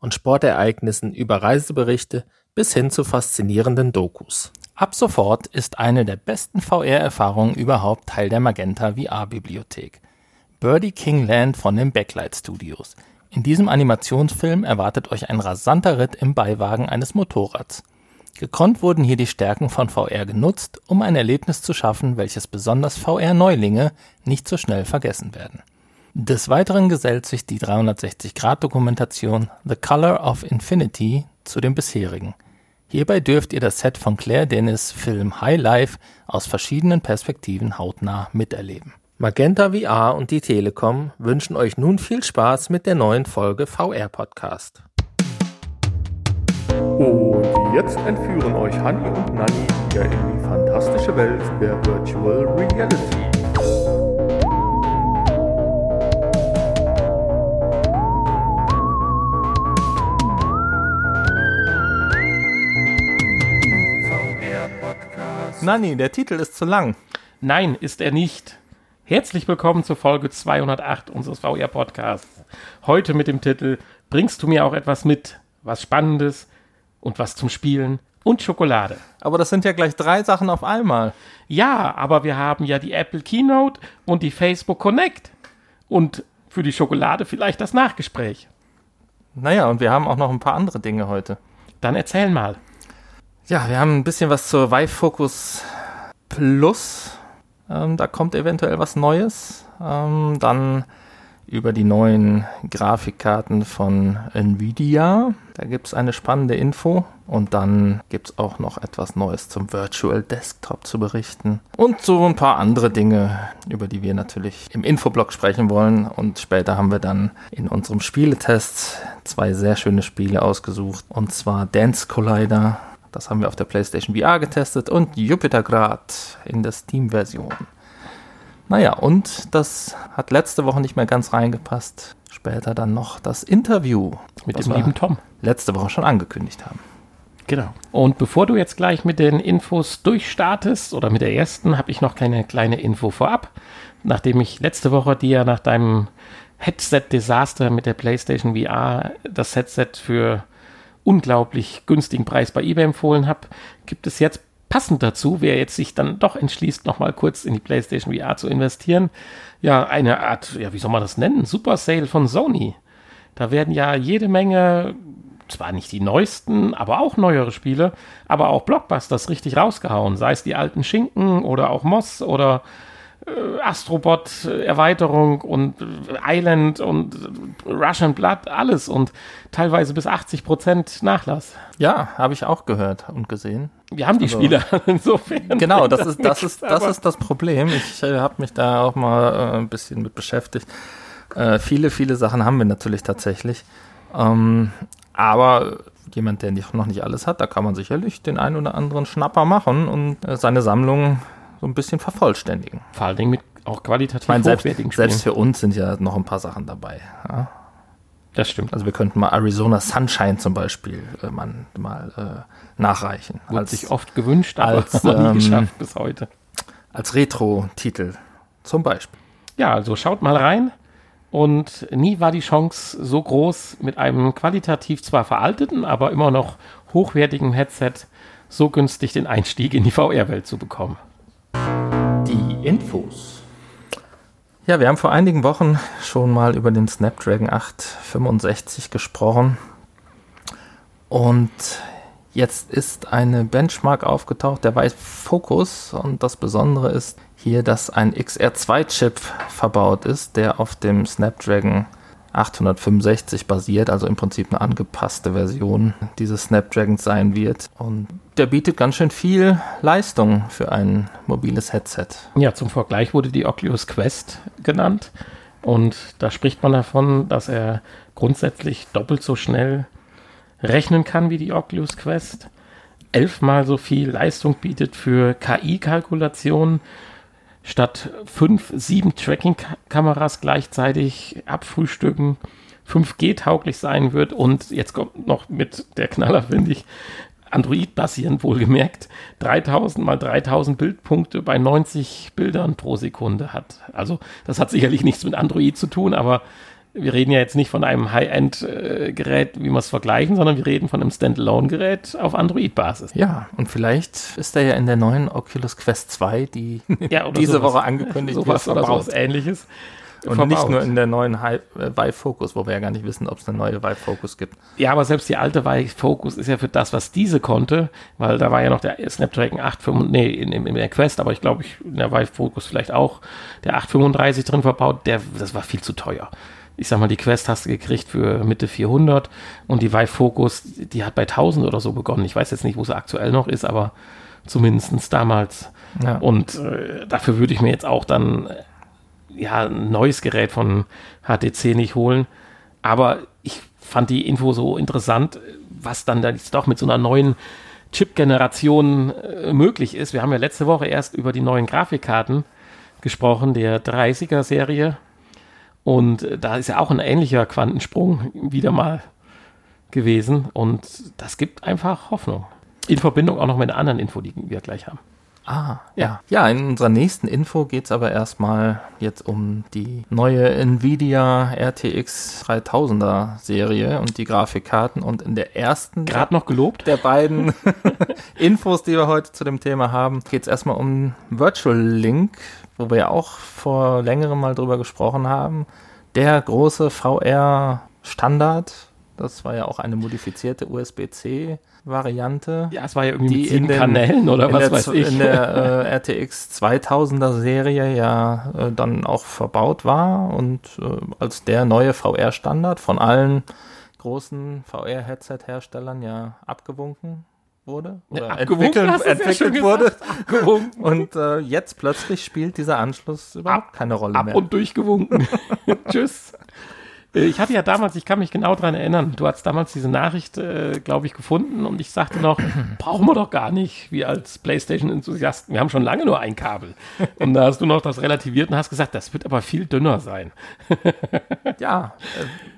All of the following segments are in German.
und Sportereignissen über Reiseberichte bis hin zu faszinierenden Dokus. Ab sofort ist eine der besten VR-Erfahrungen überhaupt Teil der Magenta VR-Bibliothek. Birdie King Land von den Backlight Studios. In diesem Animationsfilm erwartet euch ein rasanter Ritt im Beiwagen eines Motorrads. Gekonnt wurden hier die Stärken von VR genutzt, um ein Erlebnis zu schaffen, welches besonders VR-Neulinge nicht so schnell vergessen werden. Des Weiteren gesellt sich die 360-Grad-Dokumentation The Color of Infinity zu dem bisherigen – Hierbei dürft ihr das Set von Claire Dennis Film High Life aus verschiedenen Perspektiven hautnah miterleben. Magenta VR und die Telekom wünschen euch nun viel Spaß mit der neuen Folge VR Podcast. Und jetzt entführen euch Hanni und Nanni wieder in die fantastische Welt der Virtual Reality. Nanni, der Titel ist zu lang. Nein, ist er nicht. Herzlich willkommen zur Folge 208 unseres VR-Podcasts. Heute mit dem Titel Bringst du mir auch etwas mit? Was Spannendes und was zum Spielen und Schokolade. Aber das sind ja gleich drei Sachen auf einmal. Ja, aber wir haben ja die Apple Keynote und die Facebook Connect. Und für die Schokolade vielleicht das Nachgespräch. Naja, und wir haben auch noch ein paar andere Dinge heute. Dann erzähl mal. Ja, wir haben ein bisschen was zur Vive Focus Plus. Ähm, da kommt eventuell was Neues. Ähm, dann über die neuen Grafikkarten von Nvidia. Da gibt es eine spannende Info. Und dann gibt es auch noch etwas Neues zum Virtual Desktop zu berichten. Und so ein paar andere Dinge, über die wir natürlich im Infoblog sprechen wollen. Und später haben wir dann in unserem Spieletest zwei sehr schöne Spiele ausgesucht. Und zwar Dance Collider das haben wir auf der PlayStation VR getestet und Jupitergrad in der Steam-Version. Naja, und das hat letzte Woche nicht mehr ganz reingepasst. Später dann noch das Interview mit dem lieben Tom. Letzte Woche schon angekündigt haben. Genau. Und bevor du jetzt gleich mit den Infos durchstartest oder mit der ersten, habe ich noch keine kleine Info vorab. Nachdem ich letzte Woche dir nach deinem Headset-Desaster mit der PlayStation VR das Headset für unglaublich günstigen Preis bei eBay empfohlen habe, gibt es jetzt passend dazu, wer jetzt sich dann doch entschließt, nochmal kurz in die PlayStation VR zu investieren, ja, eine Art, ja, wie soll man das nennen? Super Sale von Sony. Da werden ja jede Menge, zwar nicht die neuesten, aber auch neuere Spiele, aber auch Blockbusters richtig rausgehauen. Sei es die alten Schinken oder auch Moss oder Astrobot-Erweiterung und Island und Russian Blood, alles und teilweise bis 80 Prozent Nachlass. Ja, habe ich auch gehört und gesehen. Wir haben die also, Spieler insofern. Genau, das, ist, das, ist, das ist das Problem. Ich äh, habe mich da auch mal äh, ein bisschen mit beschäftigt. Äh, viele, viele Sachen haben wir natürlich tatsächlich. Ähm, aber jemand, der noch nicht alles hat, da kann man sicherlich den einen oder anderen Schnapper machen und äh, seine Sammlung so ein bisschen vervollständigen. Vor allen Dingen mit auch qualitativ ich meine, selbst, hochwertigen Spielen. Selbst für uns sind ja noch ein paar Sachen dabei. Ja? Das stimmt. Also wir könnten mal Arizona Sunshine zum Beispiel äh, man, mal äh, nachreichen. Wurde als, sich oft gewünscht, aber als, nie ähm, geschafft bis heute. Als Retro-Titel zum Beispiel. Ja, also schaut mal rein. Und nie war die Chance so groß, mit einem qualitativ zwar veralteten, aber immer noch hochwertigen Headset so günstig den Einstieg in die VR-Welt zu bekommen. Infos. Ja, wir haben vor einigen Wochen schon mal über den Snapdragon 865 gesprochen. Und jetzt ist eine Benchmark aufgetaucht, der weiß Focus. Und das Besondere ist hier, dass ein XR2-Chip verbaut ist, der auf dem Snapdragon 865 basiert, also im Prinzip eine angepasste Version dieses Snapdragons sein wird. Und der bietet ganz schön viel Leistung für ein mobiles Headset. Ja, zum Vergleich wurde die Oculus Quest genannt. Und da spricht man davon, dass er grundsätzlich doppelt so schnell rechnen kann wie die Oculus Quest, elfmal so viel Leistung bietet für KI-Kalkulationen, statt fünf, sieben Tracking-Kameras gleichzeitig abfrühstücken, 5G-tauglich sein wird und jetzt kommt noch mit der Knaller, finde ich, Android-basierend wohlgemerkt, 3000 mal 3000 Bildpunkte bei 90 Bildern pro Sekunde hat. Also das hat sicherlich nichts mit Android zu tun, aber wir reden ja jetzt nicht von einem High-End-Gerät, wie wir es vergleichen, sondern wir reden von einem Standalone-Gerät auf Android-Basis. Ja, und vielleicht ist er ja in der neuen Oculus Quest 2, die ja, diese sowas, Woche angekündigt sowas wird, oder sowas ähnliches. Und verbaut. nicht nur in der neuen äh, Vive Focus, wo wir ja gar nicht wissen, ob es eine neue Vive Focus gibt. Ja, aber selbst die alte Vive Focus ist ja für das, was diese konnte, weil da war ja noch der Snapdragon 835, nee, in, in, in der Quest, aber ich glaube, in der Vive Focus vielleicht auch der 835 drin verbaut, der, das war viel zu teuer ich sag mal, die Quest hast du gekriegt für Mitte 400 und die Vive Focus, die hat bei 1000 oder so begonnen. Ich weiß jetzt nicht, wo sie aktuell noch ist, aber zumindest damals. Ja. Und äh, dafür würde ich mir jetzt auch dann ja, ein neues Gerät von HTC nicht holen. Aber ich fand die Info so interessant, was dann da jetzt doch mit so einer neuen Chip-Generation äh, möglich ist. Wir haben ja letzte Woche erst über die neuen Grafikkarten gesprochen, der 30er-Serie. Und da ist ja auch ein ähnlicher Quantensprung wieder mal gewesen. Und das gibt einfach Hoffnung. In Verbindung auch noch mit einer anderen Info, die wir gleich haben. Ah, ja. Ja, in unserer nächsten Info geht es aber erstmal jetzt um die neue Nvidia RTX 3000er Serie und die Grafikkarten. Und in der ersten. Gerade noch gelobt? Der beiden Infos, die wir heute zu dem Thema haben, geht es erstmal um Virtual Link, wo wir ja auch vor längerem mal drüber gesprochen haben. Der große VR-Standard. Das war ja auch eine modifizierte USB-C Variante. Ja, es war ja irgendwie mit sieben den, Kanälen oder was der, weiß ich. In der äh, RTX 2000er Serie ja äh, dann auch verbaut war und äh, als der neue VR-Standard von allen großen VR-Headset-Herstellern ja abgewunken wurde oder ja, entwickelt, entwickelt wurde. Abgewunken. Und äh, jetzt plötzlich spielt dieser Anschluss überhaupt ab, keine Rolle ab mehr. Ab und durchgewunken. Tschüss. Äh, ich hatte ja damals, ich kann mich genau daran erinnern, du hast damals diese Nachricht, äh, glaube ich, gefunden und ich sagte noch, brauchen wir doch gar nicht, wie als PlayStation-Enthusiasten. Wir haben schon lange nur ein Kabel. Und da hast du noch das relativiert und hast gesagt, das wird aber viel dünner sein. ja. Äh,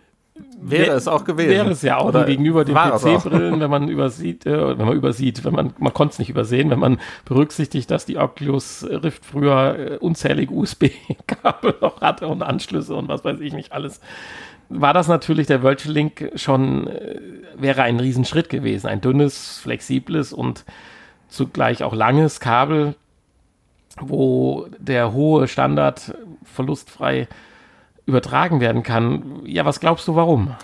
Wäre es auch gewesen. Wäre es ja auch Oder gegenüber den PC-Brillen, wenn man übersieht, äh, wenn man übersieht, wenn man, man konnte es nicht übersehen, wenn man berücksichtigt, dass die Oculus Rift früher äh, unzählige USB-Kabel noch hatte und Anschlüsse und was weiß ich nicht alles war das natürlich der Virtual Link schon, äh, wäre ein Riesenschritt gewesen. Ein dünnes, flexibles und zugleich auch langes Kabel, wo der hohe Standard verlustfrei übertragen werden kann. Ja, was glaubst du, warum?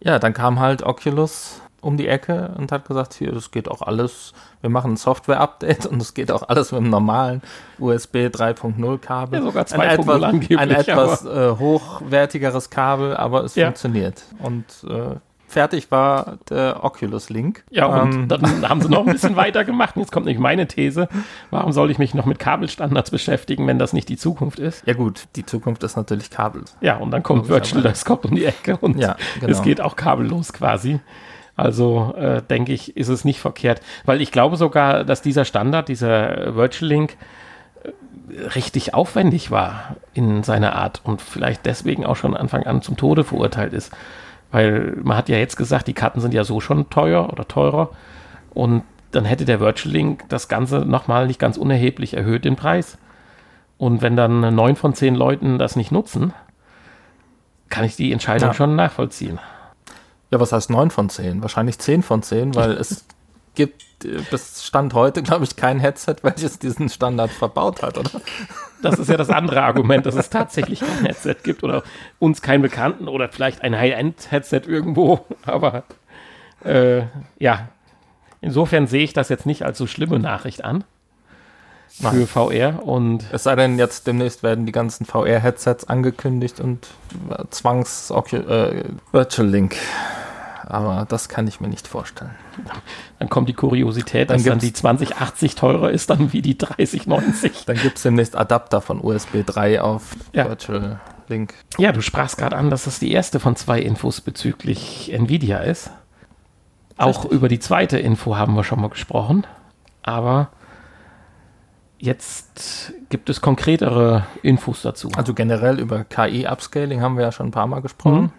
Ja, dann kam halt Oculus um die Ecke und hat gesagt, hier, das geht auch alles, wir machen ein Software-Update und es geht auch alles mit einem normalen USB 3.0 Kabel. Ja, sogar 2.0 ein etwas, ein etwas äh, hochwertigeres Kabel, aber es ja. funktioniert. Und äh, fertig war der Oculus Link. Ja, und ähm, dann haben sie noch ein bisschen weiter gemacht. Jetzt kommt nämlich meine These. Warum soll ich mich noch mit Kabelstandards beschäftigen, wenn das nicht die Zukunft ist? Ja gut, die Zukunft ist natürlich Kabel. Ja, und dann kommt Virtual Desktop um die Ecke und ja, genau. es geht auch kabellos quasi. Also äh, denke ich, ist es nicht verkehrt, weil ich glaube sogar, dass dieser Standard, dieser Virtual Link, äh, richtig aufwendig war in seiner Art und vielleicht deswegen auch schon Anfang an zum Tode verurteilt ist. Weil man hat ja jetzt gesagt, die Karten sind ja so schon teuer oder teurer und dann hätte der Virtual Link das Ganze nochmal nicht ganz unerheblich erhöht, den Preis. Und wenn dann neun von zehn Leuten das nicht nutzen, kann ich die Entscheidung ja. schon nachvollziehen. Ja, was heißt 9 von 10? Wahrscheinlich 10 von 10, weil es gibt äh, bis Stand heute, glaube ich, kein Headset, welches diesen Standard verbaut hat, oder? Das ist ja das andere Argument, dass es tatsächlich kein Headset gibt oder uns keinen Bekannten oder vielleicht ein High-End-Headset irgendwo. Aber äh, ja, insofern sehe ich das jetzt nicht als so schlimme Nachricht an für Nein. VR und es sei denn jetzt demnächst werden die ganzen VR-Headsets angekündigt und Zwangs äh, Virtual Link aber das kann ich mir nicht vorstellen. Dann kommt die Kuriosität, dann dass dann die 2080 teurer ist dann wie die 3090. Dann gibt es demnächst Adapter von USB 3 auf ja. Virtual Link. Ja, du sprachst gerade an, dass das die erste von zwei Infos bezüglich Nvidia ist. Auch über die zweite Info haben wir schon mal gesprochen. Aber jetzt gibt es konkretere Infos dazu. Also generell über KI-Upscaling haben wir ja schon ein paar Mal gesprochen, mhm.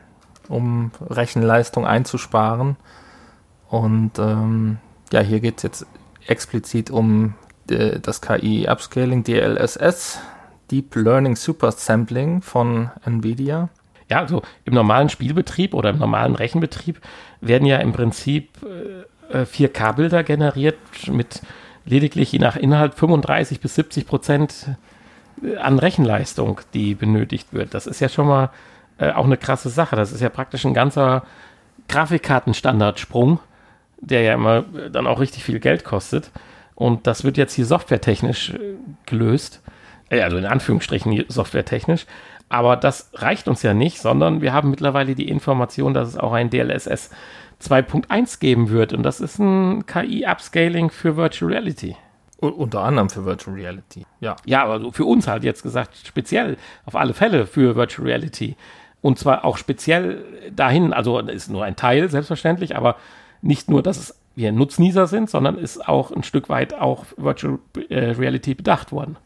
Um Rechenleistung einzusparen. Und ähm, ja, hier geht es jetzt explizit um äh, das KI-Upscaling DLSS, Deep Learning Super Sampling von NVIDIA. Ja, also im normalen Spielbetrieb oder im normalen Rechenbetrieb werden ja im Prinzip äh, 4K-Bilder äh, generiert mit lediglich je nach Inhalt 35 bis 70 Prozent äh, an Rechenleistung, die benötigt wird. Das ist ja schon mal äh, auch eine krasse Sache. Das ist ja praktisch ein ganzer Grafikkartenstandardsprung, der ja immer äh, dann auch richtig viel Geld kostet. Und das wird jetzt hier softwaretechnisch äh, gelöst. Also in Anführungsstrichen softwaretechnisch. Aber das reicht uns ja nicht, sondern wir haben mittlerweile die Information, dass es auch ein DLSS 2.1 geben wird. Und das ist ein KI-Upscaling für Virtual Reality. U unter anderem für Virtual Reality, ja. Ja, aber für uns halt jetzt gesagt, speziell auf alle Fälle für Virtual Reality. Und zwar auch speziell dahin, also ist nur ein Teil, selbstverständlich, aber nicht nur, dass wir Nutznießer sind, sondern ist auch ein Stück weit auch Virtual äh, Reality bedacht worden.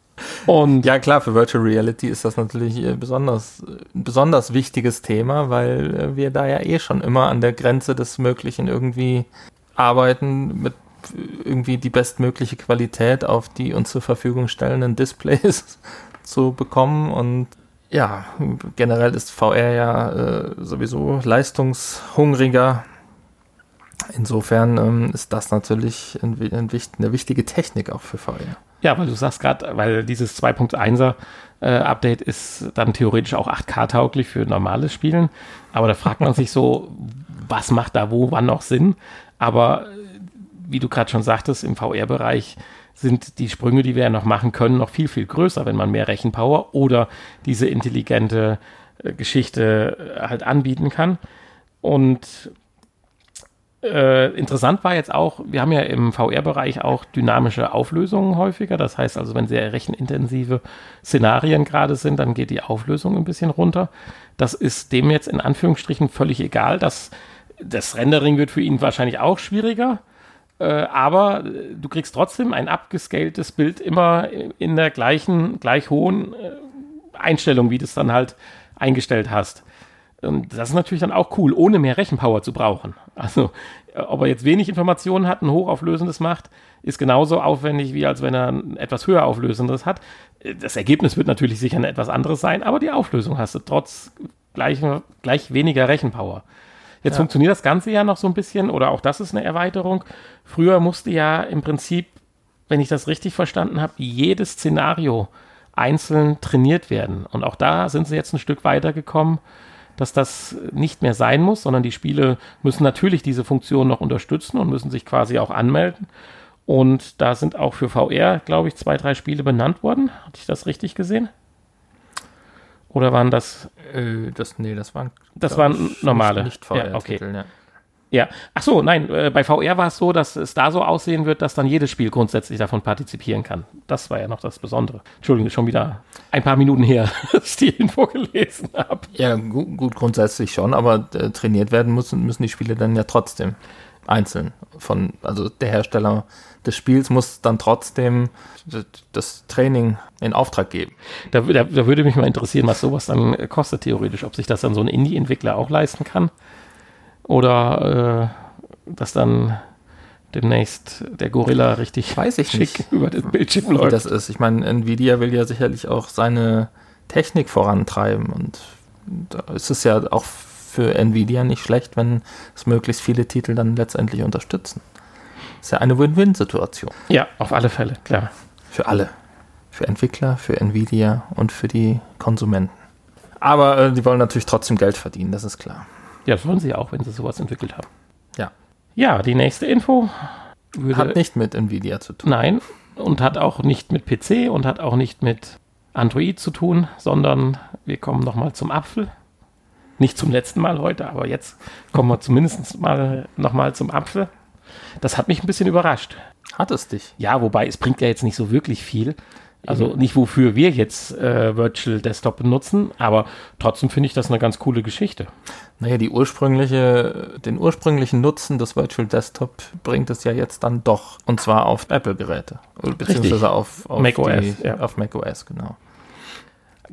Und ja, klar, für Virtual Reality ist das natürlich äh, besonders, ein besonders wichtiges Thema, weil äh, wir da ja eh schon immer an der Grenze des Möglichen irgendwie arbeiten, mit irgendwie die bestmögliche Qualität auf die uns zur Verfügung stellenden Displays zu bekommen. Und ja, generell ist VR ja äh, sowieso leistungshungriger. Insofern ähm, ist das natürlich ein, ein, eine wichtige Technik auch für VR. Ja, weil du sagst gerade, weil dieses 2.1er äh, Update ist dann theoretisch auch 8K-tauglich für normales Spielen. Aber da fragt man sich so, was macht da wo, wann noch Sinn? Aber äh, wie du gerade schon sagtest, im VR-Bereich sind die Sprünge, die wir ja noch machen können, noch viel, viel größer, wenn man mehr Rechenpower oder diese intelligente äh, Geschichte äh, halt anbieten kann. Und äh, interessant war jetzt auch, wir haben ja im VR-Bereich auch dynamische Auflösungen häufiger. Das heißt also, wenn sehr rechenintensive Szenarien gerade sind, dann geht die Auflösung ein bisschen runter. Das ist dem jetzt in Anführungsstrichen völlig egal. Das, das Rendering wird für ihn wahrscheinlich auch schwieriger. Äh, aber du kriegst trotzdem ein abgescaltes Bild immer in der gleichen, gleich hohen äh, Einstellung, wie du es dann halt eingestellt hast. Und das ist natürlich dann auch cool, ohne mehr Rechenpower zu brauchen. Also, äh, ob er jetzt wenig Informationen hat, ein hochauflösendes macht, ist genauso aufwendig, wie als wenn er ein etwas höher auflösendes hat. Äh, das Ergebnis wird natürlich sicher ein etwas anderes sein, aber die Auflösung hast du trotz gleich, gleich weniger Rechenpower. Jetzt ja. funktioniert das Ganze ja noch so ein bisschen, oder auch das ist eine Erweiterung. Früher musste ja im Prinzip, wenn ich das richtig verstanden habe, jedes Szenario einzeln trainiert werden. Und auch da sind sie jetzt ein Stück weitergekommen dass das nicht mehr sein muss, sondern die Spiele müssen natürlich diese Funktion noch unterstützen und müssen sich quasi auch anmelden. Und da sind auch für VR, glaube ich, zwei, drei Spiele benannt worden. Hatte ich das richtig gesehen? Oder waren das? Äh, das nee, das waren. Das waren normale. Nicht, VR-Titel, ja, okay. ja. Ja, ach so, nein, äh, bei VR war es so, dass es da so aussehen wird, dass dann jedes Spiel grundsätzlich davon partizipieren kann. Das war ja noch das Besondere. Entschuldigung, schon wieder ein paar Minuten her, dass ich die Info gelesen habe. Ja, gut, gut, grundsätzlich schon, aber äh, trainiert werden müssen, müssen die Spiele dann ja trotzdem einzeln. Von, also der Hersteller des Spiels muss dann trotzdem das Training in Auftrag geben. Da, da, da würde mich mal interessieren, was sowas dann kostet theoretisch, ob sich das dann so ein Indie-Entwickler auch leisten kann. Oder äh, dass dann demnächst der Gorilla richtig Weiß ich schick nicht, über den Bildschirm läuft. Wie das ist. Ich meine, Nvidia will ja sicherlich auch seine Technik vorantreiben und da ist es ja auch für Nvidia nicht schlecht, wenn es möglichst viele Titel dann letztendlich unterstützen. Das ist ja eine Win-Win-Situation. Ja, auf alle Fälle, klar. Für alle. Für Entwickler, für Nvidia und für die Konsumenten. Aber äh, die wollen natürlich trotzdem Geld verdienen, das ist klar. Ja, das wollen sie auch, wenn sie sowas entwickelt haben. Ja. Ja, die nächste Info hat nicht mit Nvidia zu tun. Nein, und hat auch nicht mit PC und hat auch nicht mit Android zu tun, sondern wir kommen nochmal zum Apfel. Nicht zum letzten Mal heute, aber jetzt kommen wir zumindest mal nochmal zum Apfel. Das hat mich ein bisschen überrascht. Hat es dich? Ja, wobei es bringt ja jetzt nicht so wirklich viel. Also nicht wofür wir jetzt äh, Virtual Desktop benutzen, aber trotzdem finde ich das eine ganz coole Geschichte. Naja, die ursprüngliche, den ursprünglichen Nutzen des Virtual Desktop bringt es ja jetzt dann doch. Und zwar auf Apple-Geräte. Beziehungsweise Richtig. auf, auf Mac OS, die- ja. Auf Mac OS, genau.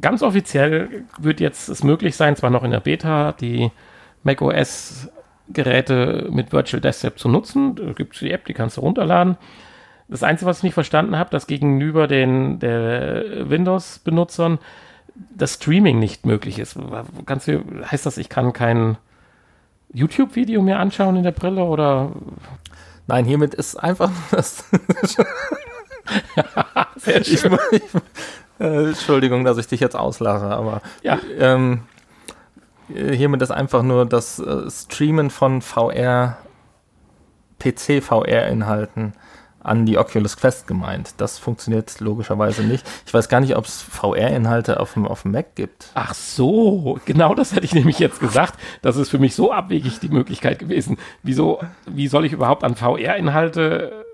Ganz offiziell wird jetzt es möglich sein, zwar noch in der Beta, die macOS-Geräte mit Virtual Desktop zu nutzen. Da gibt es die App, die kannst du runterladen. Das Einzige, was ich nicht verstanden habe, dass gegenüber den Windows-Benutzern das Streaming nicht möglich ist. Kannst du, heißt das, ich kann kein YouTube-Video mir anschauen in der Brille oder Nein, hiermit ist einfach das. sehr ich, ich, äh, Entschuldigung, dass ich dich jetzt auslache, aber Ja. ähm, äh, hiermit ist einfach nur das äh, Streamen von VR, PC-VR-Inhalten an die Oculus Quest gemeint. Das funktioniert logischerweise nicht. Ich weiß gar nicht, ob es VR-Inhalte auf dem, auf dem Mac gibt. Ach so, genau das hätte ich nämlich jetzt gesagt. Das ist für mich so abwegig die Möglichkeit gewesen. Wieso, wie soll ich überhaupt an VR-Inhalte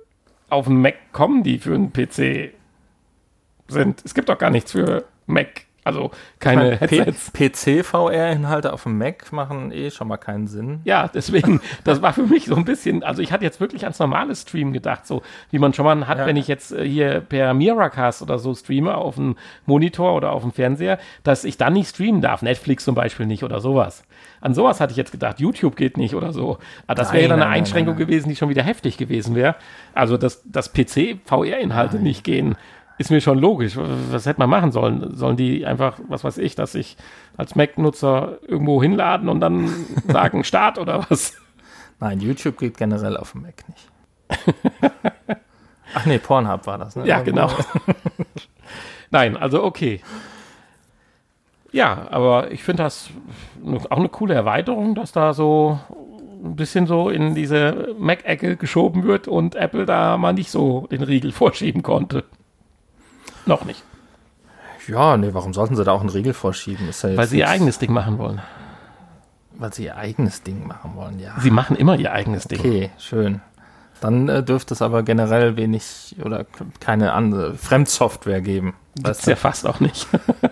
auf den Mac kommen, die für einen PC sind? Es gibt doch gar nichts für Mac. Also keine Headsets. PC-VR-Inhalte auf dem Mac machen eh schon mal keinen Sinn. Ja, deswegen, das war für mich so ein bisschen, also ich hatte jetzt wirklich ans normale Stream gedacht, so wie man schon mal hat, Ja. wenn ich jetzt äh, hier per Miracast oder so streame auf dem Monitor oder auf dem Fernseher, dass ich dann nicht streamen darf. Netflix zum Beispiel nicht oder sowas. An sowas hatte ich jetzt gedacht, YouTube geht nicht oder so. Aber das wäre ja Nein, dann eine nein, nein, Einschränkung nein, gewesen, die schon wieder heftig gewesen wäre. Also, dass, dass PC-VR-Inhalte nicht gehen, ist mir schon logisch. Was hätte man machen sollen? Sollen die einfach, was weiß ich, dass ich als Mac-Nutzer irgendwo hinladen und dann sagen Start oder was? Nein, YouTube geht generell auf dem Mac nicht. Ach nee, Pornhub war das, ne? Ja, genau. Nein, also okay. Ja, aber ich finde das auch eine coole Erweiterung, dass da so ein bisschen so in diese Mac-Ecke geschoben wird und Apple da mal nicht so den Riegel vorschieben konnte. Noch nicht, Ja, nee, warum sollten sie da auch einen Riegel vorschieben? Ist ja weil sie ihr eigenes Ding machen wollen. Weil sie ihr eigenes Ding machen wollen, ja. Sie machen immer ihr eigenes Ding. Okay, schön. Dann äh, dürfte es aber generell wenig oder keine andere Fremdsoftware geben. Gibt's ja fast auch nicht.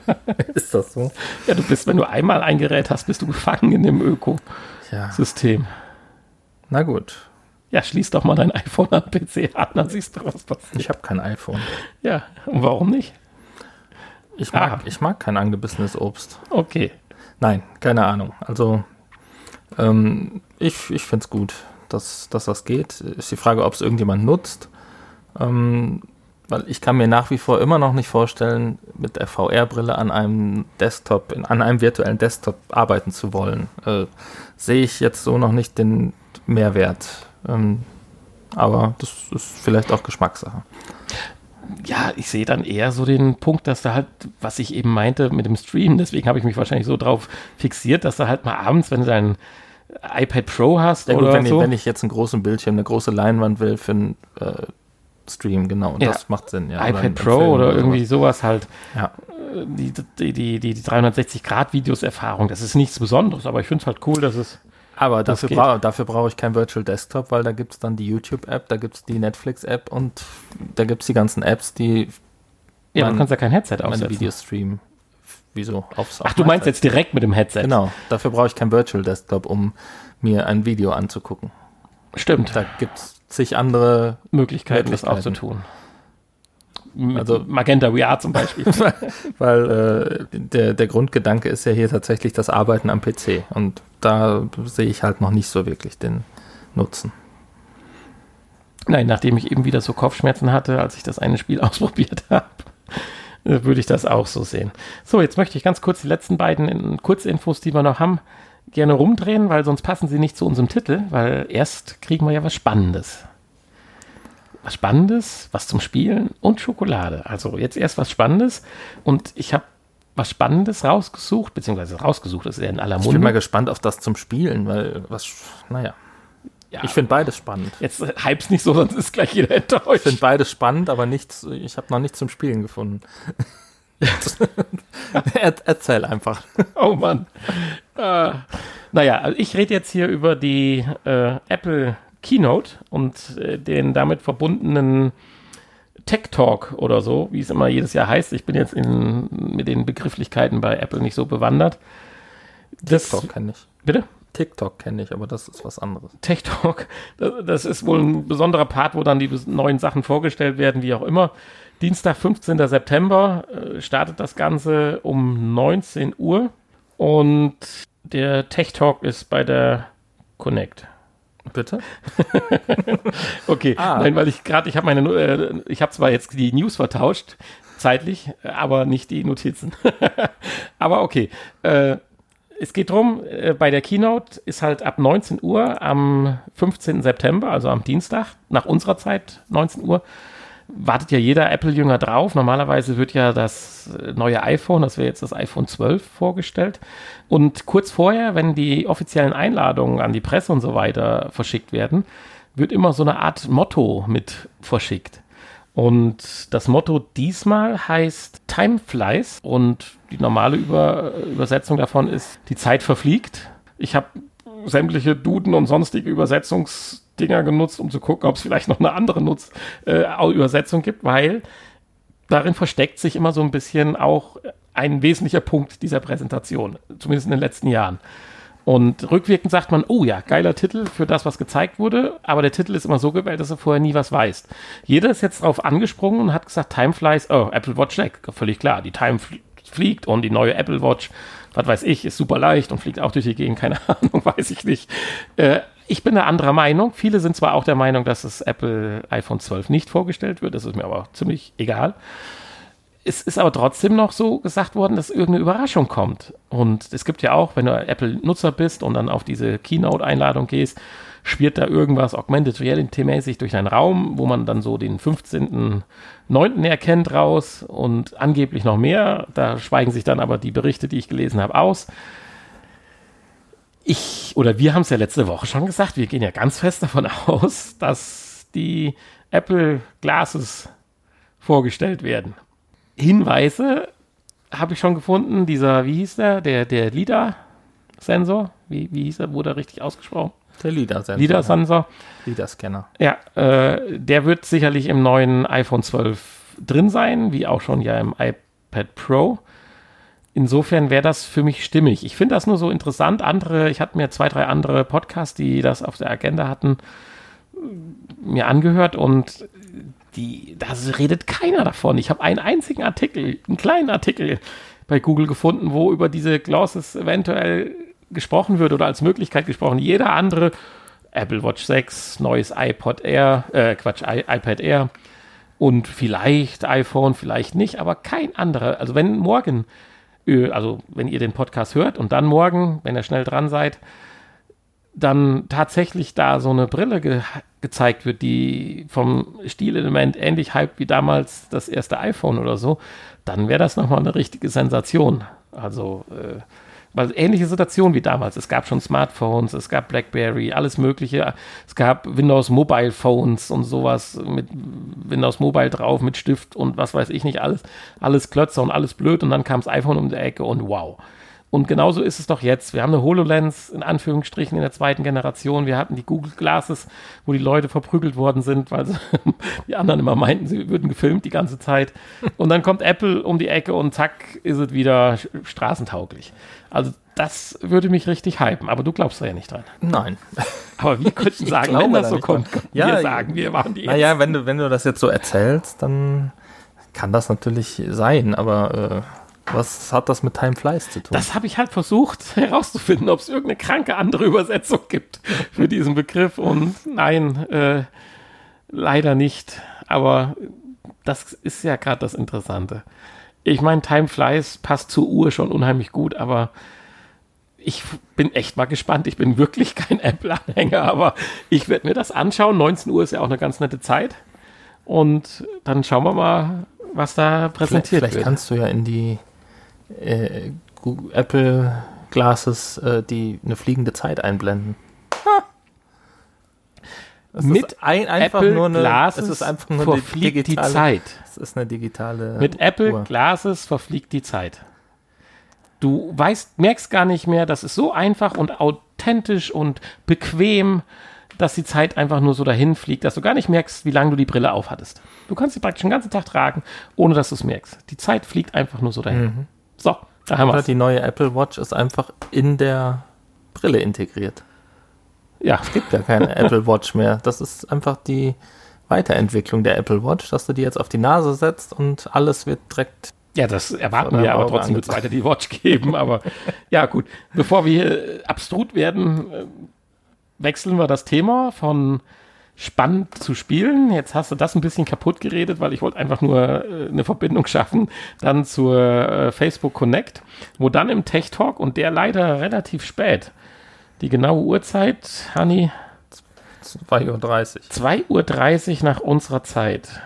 ist das so? ja, du bist, wenn du einmal ein Gerät hast, bist du gefangen in dem Ökosystem. Ja. Na gut. Ja, schließ doch mal dein iPhone an PC an, dann siehst du, was passiert. Ich habe kein iPhone. Ja, und warum nicht? Ich mag, Ah. ich mag kein angebissenes Obst. Okay. Nein, keine Ahnung. Also, ähm, ich, ich finde es gut, dass, dass das geht. Ist die Frage, ob es irgendjemand nutzt. Ähm, weil ich kann mir nach wie vor immer noch nicht vorstellen, mit der VR-Brille an einem Desktop, in, an einem virtuellen Desktop arbeiten zu wollen. Äh, Sehe ich jetzt so noch nicht den Mehrwert. Ähm, aber das ist vielleicht auch Geschmackssache. Ja, ich sehe dann eher so den Punkt, dass da halt, was ich eben meinte mit dem Stream, deswegen habe ich mich wahrscheinlich so drauf fixiert, dass du halt mal abends, wenn du dein iPad Pro hast Ja, gut, oder wenn, so. ich, wenn ich jetzt einen großen Bildschirm, eine große Leinwand will für einen äh, Stream, genau, und Ja. das macht Sinn. Ja, iPad Pro Film oder irgendwie sowas halt. Ja. Die, die, die, die 360-Grad-Videos-Erfahrung, das ist nichts Besonderes, aber ich finde es halt cool, dass es. Aber Das dafür, bra dafür brauche ich kein Virtual Desktop, weil da gibt es dann die YouTube-App, da gibt es die Netflix-App und da gibt es die ganzen Apps, die Ja, Mein- du kannst ja kein Headset aufsetzen. Videos streamen. Wieso? Aufs, Ach, du mein meinst jetzt direkt mit dem Headset? Genau, dafür brauche ich kein Virtual Desktop, um mir ein Video anzugucken. Stimmt. Da gibt es zig andere Möglichkeiten, das auch Möglichkeiten. zu tun. Also- Magenta VR zum Beispiel. Weil äh, der, der Grundgedanke ist ja hier tatsächlich das Arbeiten am PC. Und da sehe ich halt noch nicht so wirklich den Nutzen. Nein, nachdem ich eben wieder so Kopfschmerzen hatte, als ich das eine Spiel ausprobiert habe, äh, würde ich das auch so sehen. So, jetzt möchte ich ganz kurz die letzten beiden in- Kurzinfos, die wir noch haben, gerne rumdrehen, weil sonst passen sie nicht zu unserem Titel, weil erst kriegen wir ja was Spannendes. Was Spannendes, was zum Spielen und Schokolade. Also jetzt erst was Spannendes und ich habe was Spannendes rausgesucht, beziehungsweise rausgesucht ist ja in aller Ich bin Munde. mal gespannt auf das zum Spielen, weil was, naja, Ja, ich finde beides spannend. jetzt hypes nicht so, sonst ist gleich jeder Ich enttäuscht. finde beides spannend, aber nichts, ich habe noch nichts zum Spielen gefunden. er, erzähl einfach. Oh Mann. äh, naja, also ich rede jetzt hier über die äh, Apple Keynote und äh, den damit verbundenen Tech Talk oder so, wie es immer jedes Jahr heißt. Ich bin jetzt in, mit den Begrifflichkeiten bei Apple nicht so bewandert. Das, TikTok kenne ich. Bitte? TikTok kenne ich, aber das ist was anderes. Tech Talk, das, ist wohl ein besonderer Part, wo dann die neuen Sachen vorgestellt werden, wie auch immer. Dienstag, 15. September äh, startet das Ganze um 19 Uhr und der Tech Talk ist bei der Connect. Bitte? okay, ah. nein, weil ich gerade, ich habe meine, äh, ich habe zwar jetzt die News vertauscht, zeitlich, aber nicht die Notizen. aber okay, äh, es geht darum, äh, bei der Keynote ist halt ab 19 Uhr am 15. September, also am Dienstag, nach unserer Zeit 19 Uhr, wartet ja jeder Apple-Jünger drauf. Normalerweise wird ja das neue iPhone, das wäre jetzt das iPhone 12, vorgestellt. Und kurz vorher, wenn die offiziellen Einladungen an die Presse und so weiter verschickt werden, wird immer so eine Art Motto mit verschickt. Und das Motto diesmal heißt Time Flies und die normale Über Übersetzung davon ist Die Zeit verfliegt. Ich habe sämtliche Duden und sonstige Übersetzungsdinger genutzt, um zu gucken, ob es vielleicht noch eine andere Nutz äh, Übersetzung gibt, weil darin versteckt sich immer so ein bisschen auch ein wesentlicher Punkt dieser Präsentation, zumindest in den letzten Jahren. Und rückwirkend sagt man, oh ja, geiler Titel für das, was gezeigt wurde, aber der Titel ist immer so gewählt, dass er vorher nie was weiß. Jeder ist jetzt drauf angesprungen und hat gesagt, Time flies, oh, Apple Watch Leg, völlig klar, die Time fliegt und die neue Apple Watch, was weiß ich, ist super leicht und fliegt auch durch die Gegend, keine Ahnung, weiß ich nicht. Äh, ich bin eine anderer Meinung. Viele sind zwar auch der Meinung, dass das Apple iPhone 12 nicht vorgestellt wird, das ist mir aber ziemlich egal es ist aber trotzdem noch so gesagt worden, dass irgendeine Überraschung kommt. Und es gibt ja auch, wenn du Apple-Nutzer bist und dann auf diese Keynote-Einladung gehst, schwirrt da irgendwas Augmented Reality-mäßig durch einen Raum, wo man dann so den 15.09. erkennt raus und angeblich noch mehr. Da schweigen sich dann aber die Berichte, die ich gelesen habe, aus. Ich oder wir haben es ja letzte Woche schon gesagt, wir gehen ja ganz fest davon aus, dass die Apple Glasses vorgestellt werden. Hinweise habe ich schon gefunden. Dieser, wie hieß der? Der, der LIDAR-Sensor. Wie, wie hieß er? Wurde er richtig ausgesprochen? Der LIDAR-Sensor. LIDAR-Sensor. LIDAR-Scanner. Ja, äh, der wird sicherlich im neuen iPhone 12 drin sein, wie auch schon ja im iPad Pro. Insofern wäre das für mich stimmig. Ich finde das nur so interessant. Andere, ich hatte mir zwei, drei andere Podcasts, die das auf der Agenda hatten, mir angehört und die, da redet keiner davon. Ich habe einen einzigen Artikel, einen kleinen Artikel bei Google gefunden, wo über diese Glosses eventuell gesprochen wird oder als Möglichkeit gesprochen. Jeder andere, Apple Watch 6, neues iPod Air, äh, Quatsch, I iPad Air und vielleicht iPhone, vielleicht nicht, aber kein anderer. Also wenn morgen, äh, also wenn ihr den Podcast hört und dann morgen, wenn ihr schnell dran seid, dann tatsächlich da so eine Brille ge gezeigt wird, die vom Stilelement ähnlich hype wie damals das erste iPhone oder so, dann wäre das nochmal eine richtige Sensation. Also, äh, weil ähnliche Situation wie damals. Es gab schon Smartphones, es gab BlackBerry, alles Mögliche. Es gab Windows Mobile Phones und sowas mit Windows Mobile drauf, mit Stift und was weiß ich nicht, alles, alles Klötzer und alles blöd. Und dann kam das iPhone um die Ecke und wow. Und genauso ist es doch jetzt. Wir haben eine HoloLens in Anführungsstrichen in der zweiten Generation. Wir hatten die Google Glasses, wo die Leute verprügelt worden sind, weil die anderen immer meinten, sie würden gefilmt die ganze Zeit. Und dann kommt Apple um die Ecke und zack, ist es wieder straßentauglich. Also das würde mich richtig hypen, aber du glaubst da ja nicht dran. Nein. Aber wir könnten sagen, wenn das so kommt, ja, wir sagen, wir waren die Naja, wenn du, wenn du das jetzt so erzählst, dann kann das natürlich sein, aber äh was hat das mit Time Flies zu tun? Das habe ich halt versucht herauszufinden, ob es irgendeine kranke andere Übersetzung gibt für diesen Begriff. Und nein, äh, leider nicht. Aber das ist ja gerade das Interessante. Ich meine, Time Flies passt zur Uhr schon unheimlich gut, aber ich bin echt mal gespannt. Ich bin wirklich kein Apple-Anhänger, aber ich werde mir das anschauen. 19 Uhr ist ja auch eine ganz nette Zeit. Und dann schauen wir mal, was da präsentiert vielleicht, vielleicht wird. Vielleicht kannst du ja in die äh, Google, Apple Glasses, äh, die eine fliegende Zeit einblenden. Mit ein, einfach Apple nur eine, Glasses es ist einfach nur verfliegt die, digitale, die Zeit. Es ist eine digitale. Mit Apple Uhr. Glasses verfliegt die Zeit. Du weißt, merkst gar nicht mehr, das ist so einfach und authentisch und bequem. dass die Zeit einfach nur so dahin fliegt, dass du gar nicht merkst, wie lange du die Brille aufhattest. Du kannst sie praktisch den ganzen Tag tragen, ohne dass du es merkst. Die Zeit fliegt einfach nur so dahin. Mhm. So, da haben wir es. die neue Apple Watch ist einfach in der Brille integriert. Ja, Es gibt ja keine Apple Watch mehr. Das ist einfach die Weiterentwicklung der Apple Watch, dass du die jetzt auf die Nase setzt und alles wird direkt. Ja, das erwarten wir, aber trotzdem wird es weiter die Watch geben. Aber ja, gut. Bevor wir äh, abstrut werden, äh, wechseln wir das Thema von spannend zu spielen. Jetzt hast du das ein bisschen kaputt geredet, weil ich wollte einfach nur äh, eine Verbindung schaffen, dann zur äh, Facebook Connect, wo dann im Tech Talk und der leider relativ spät. Die genaue Uhrzeit, Hanni, 2.30 Uhr. 2.30 Uhr nach unserer Zeit.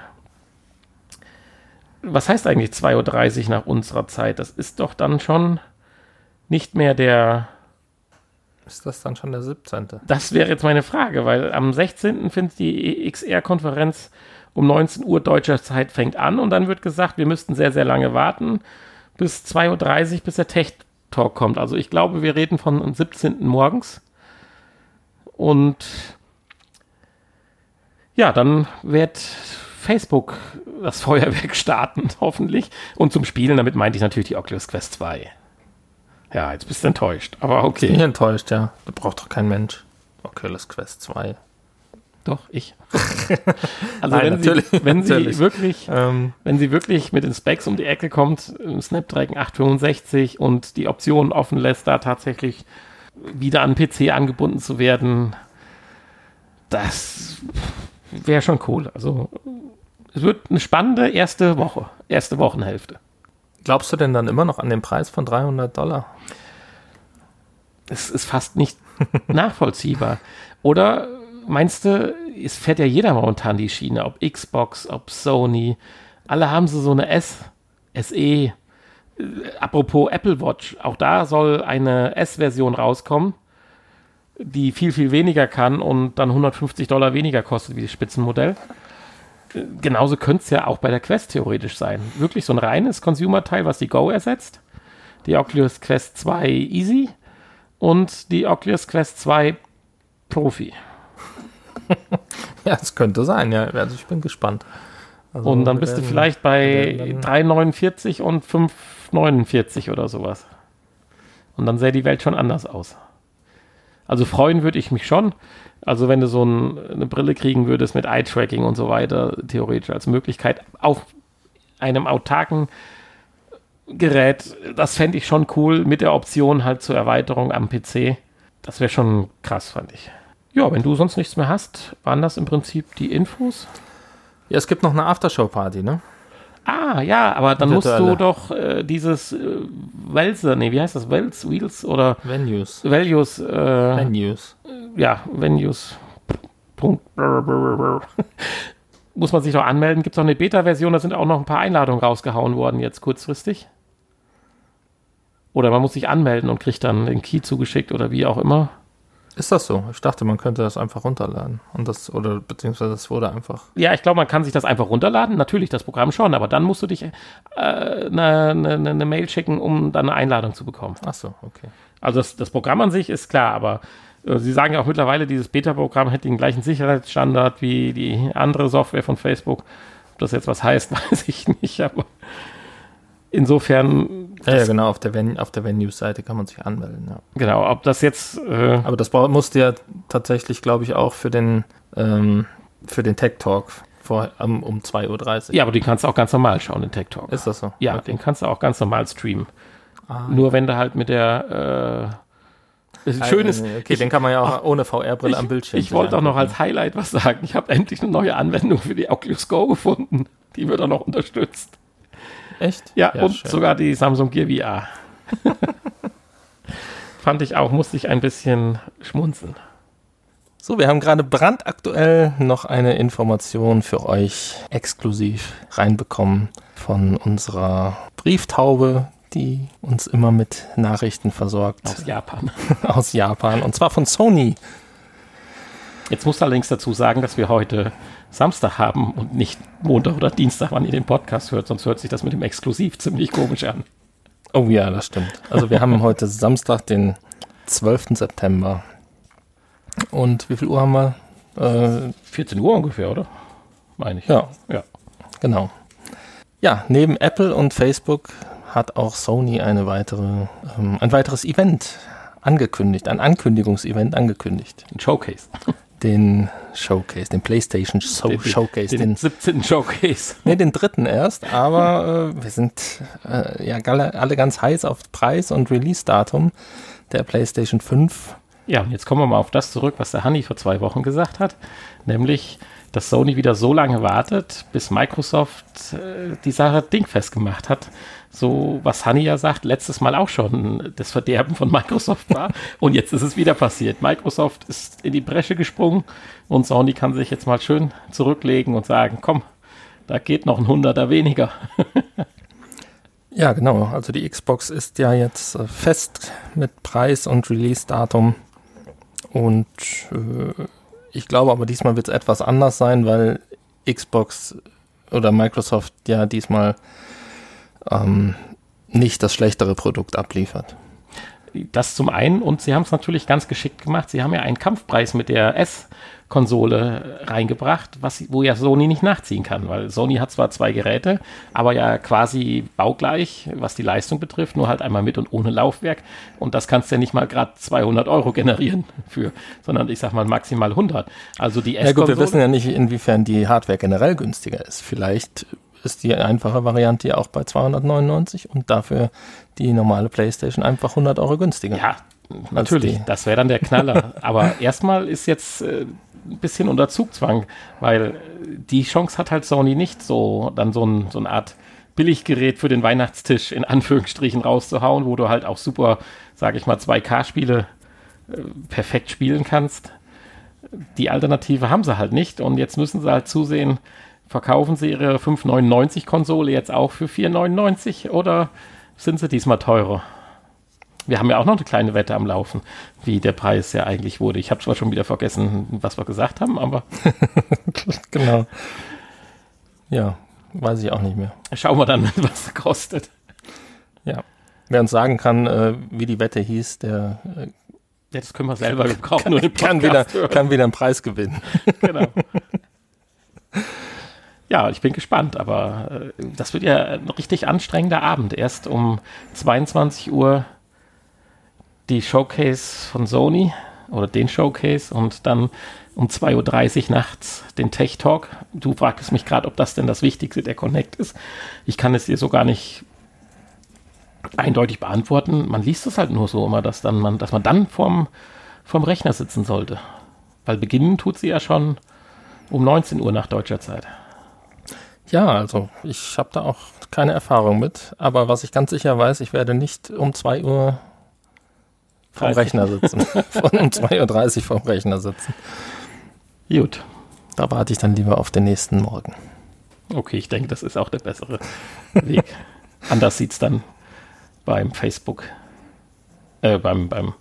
Was heißt eigentlich 2.30 Uhr nach unserer Zeit? Das ist doch dann schon nicht mehr der. Ist das dann schon der 17.? Das wäre jetzt meine Frage, weil am 16. findet die XR-Konferenz um 19 Uhr deutscher Zeit fängt an und dann wird gesagt, wir müssten sehr, sehr lange warten bis 2.30 Uhr, bis der Tech Talk kommt. Also ich glaube, wir reden von am 17. morgens. Und ja, dann wird Facebook das Feuerwerk starten, hoffentlich. Und zum Spielen, damit meinte ich natürlich die Oculus Quest 2. Ja, jetzt bist du enttäuscht, aber Bin ich okay. enttäuscht, ja. Da braucht doch kein Mensch. Oculus Quest 2. Doch, ich. Also Nein, wenn, natürlich, sie, wenn sie natürlich. wirklich Ähm, wenn sie wirklich mit den Specs um die Ecke kommt, im Snapdragon 865 und die Option offen lässt, da tatsächlich wieder an PC angebunden zu werden, das wäre schon cool. Also es wird eine spannende erste Woche, erste Wochenhälfte. Glaubst du denn dann immer noch an den Preis von 300 Dollar? Es ist fast nicht nachvollziehbar. Oder meinst du, es fährt ja jeder momentan die Schiene, ob Xbox, ob Sony, alle haben sie so eine S, SE. Äh, Apropos Apple Watch, auch da soll eine S-Version rauskommen, die viel, viel weniger kann und dann 150 Dollar weniger kostet wie das Spitzenmodell. Genauso könnte es ja auch bei der Quest theoretisch sein. Wirklich so ein reines Consumer-Teil, was die Go ersetzt. Die Oculus Quest 2 Easy und die Oculus Quest 2 Profi. Ja, es könnte sein, ja. Also ich bin gespannt. Also Und dann bist du vielleicht bei wir werden dann- 3,49 und 5,49 oder sowas. Und dann sähe die Welt schon anders aus. Also freuen würde ich mich schon. Also wenn du so ein, eine Brille kriegen würdest mit Eye-Tracking und so weiter, theoretisch als Möglichkeit auf einem autarken Gerät, das fände ich schon cool mit der Option halt zur Erweiterung am PC. Das wäre schon krass, fand ich. Ja, wenn du sonst nichts mehr hast, waren das im Prinzip die Infos. Ja, es gibt noch eine Aftershow-Party, ne? Ah, ja, aber dann musst du doch äh, dieses äh, Welse, nee, wie heißt das? Wels, Wheels oder Venues. Values, äh, Venues. ja, Venues. Punkt. Muss man sich doch anmelden. Gibt es auch eine Beta-Version, da sind auch noch ein paar Einladungen rausgehauen worden jetzt kurzfristig. Oder man muss sich anmelden und kriegt dann den Key zugeschickt oder wie auch immer. Ist das so? Ich dachte, man könnte das einfach runterladen. Und das, oder beziehungsweise es wurde einfach. Ja, ich glaube, man kann sich das einfach runterladen. Natürlich, das Programm schon, aber dann musst du dich äh, eine, eine, eine Mail schicken, um dann eine Einladung zu bekommen. Ach so, okay. Also das, das Programm an sich ist klar, aber äh, sie sagen ja auch mittlerweile, dieses Beta-Programm hätte den gleichen Sicherheitsstandard wie die andere Software von Facebook. Ob das jetzt was heißt, weiß ich nicht, aber insofern, Ja, ja, genau, auf der, Ven auf der Venues-Seite kann man sich anmelden, ja. genau, ob das jetzt, äh, Aber das musste ja tatsächlich, glaube ich, auch für den, ähm, für den Tech Talk vor, um, um 2.30 Uhr. ja, aber die kannst du auch ganz normal schauen, den Tech Talk. Ist das so? ja, Okay. den kannst du auch ganz normal streamen. Ah, Nur wenn du halt mit der, äh, es ist schön ist, Äh, Okay, den kann man ja auch ohne VR-Brille am Bildschirm. Ich wollte auch noch als. Highlight was sagen. Ich habe endlich eine neue Anwendung für die Oculus Go gefunden. Die wird auch noch unterstützt. Echt? Ja, und schön. sogar die Samsung Gear VR. Fand ich auch, musste ich ein bisschen schmunzeln. So, wir haben gerade brandaktuell noch eine Information für euch exklusiv reinbekommen von unserer Brieftaube, die uns immer mit Nachrichten versorgt Aus Japan. aus Japan. Und zwar von Sony. Jetzt muss allerdings dazu sagen, dass wir heute Samstag haben und nicht Montag oder Dienstag, wann ihr den Podcast hört, sonst hört sich das mit dem Exklusiv ziemlich komisch an. Oh ja, das stimmt. Also wir haben heute Samstag, den 12. September. Und wie viel Uhr haben wir? Äh, 14 Uhr ungefähr, oder? Meine ich. Ja. Ja. Genau. Ja, neben Apple und Facebook hat auch Sony eine weitere, ähm, ein weiteres Event angekündigt, ein Ankündigungsevent angekündigt. Ein Showcase. Den Showcase, den PlayStation Show Den- Showcase. Den 17. Showcase. Nee, den dritten erst, aber äh, wir sind äh, ja alle, alle ganz heiß auf Preis und Release-Datum der PlayStation 5. Ja, und jetzt kommen wir mal auf das zurück, was der Hanni vor zwei Wochen gesagt hat, nämlich, dass Sony wieder so lange wartet, bis Microsoft äh, die Sache dingfest gemacht hat. So, was Hanni ja sagt, letztes Mal auch schon das Verderben von Microsoft war. und jetzt ist es wieder passiert. Microsoft ist in die Bresche gesprungen und Sony kann sich jetzt mal schön zurücklegen und sagen, komm, da geht noch ein Hunderter weniger. Ja, genau. Also die Xbox ist ja jetzt äh, fest mit Preis und Release-Datum. Und äh, ich glaube aber diesmal wird es etwas anders sein, weil Xbox oder Microsoft ja diesmal ähm, nicht das schlechtere Produkt abliefert. Das zum einen und sie haben es natürlich ganz geschickt gemacht. Sie haben ja einen Kampfpreis mit der S-Konsole reingebracht, was, wo ja Sony nicht nachziehen kann, weil Sony hat zwar zwei Geräte, aber ja quasi baugleich, was die Leistung betrifft, nur halt einmal mit und ohne Laufwerk. Und das kannst du ja nicht mal gerade 200 Euro generieren für, sondern ich sag mal maximal 100. Also die Ja gut, wir S-Konsole. wissen ja nicht, inwiefern die Hardware generell günstiger ist. Vielleicht ist die einfache Variante ja auch bei 299 und dafür die normale PlayStation einfach 100 Euro günstiger. Ja, natürlich. Das wäre dann der Knaller. Aber erstmal ist jetzt äh, ein bisschen unter Zugzwang, weil äh, die Chance hat halt Sony nicht, so dann so, ein, so eine Art Billiggerät für den Weihnachtstisch in Anführungsstrichen rauszuhauen, wo du halt auch super, sage ich mal, 2K-Spiele äh, perfekt spielen kannst. Die Alternative haben sie halt nicht und jetzt müssen sie halt zusehen, verkaufen sie ihre 5,99 Konsole jetzt auch für 4,99 oder sind sie diesmal teurer? Wir haben ja auch noch eine kleine Wette am Laufen, wie der Preis ja eigentlich wurde. Ich habe zwar schon wieder vergessen, was wir gesagt haben, aber genau. Ja, weiß ich auch nicht mehr. schauen wir dann, was es kostet. Ja. Wer uns sagen kann, äh, wie die Wette hieß, der äh, das können wir selber gebrauchen. nur den kann, wieder, hören. kann wieder einen Preis gewinnen. genau. Ja, ich bin gespannt, aber äh, das wird ja ein richtig anstrengender Abend. Erst um 22 Uhr die Showcase von Sony oder den Showcase und dann um 2.30 Uhr nachts den Tech Talk. Du fragst mich gerade, ob das denn das Wichtigste der Connect ist. Ich kann es dir so gar nicht eindeutig beantworten. Man liest es halt nur so immer, dass, dann man, dass man dann vorm, vorm Rechner sitzen sollte. Weil beginnen tut sie ja schon um 19 Uhr nach deutscher Zeit. Ja, also ich habe da auch keine Erfahrung mit, aber was ich ganz sicher weiß, ich werde nicht um 2 Uhr vorm 30. Rechner sitzen. Von um 2.30 Uhr vorm Rechner sitzen. Gut. Da warte ich dann lieber auf den nächsten Morgen. Okay, ich denke, das ist auch der bessere Weg. Anders sieht es dann beim Facebook, äh, beim, beim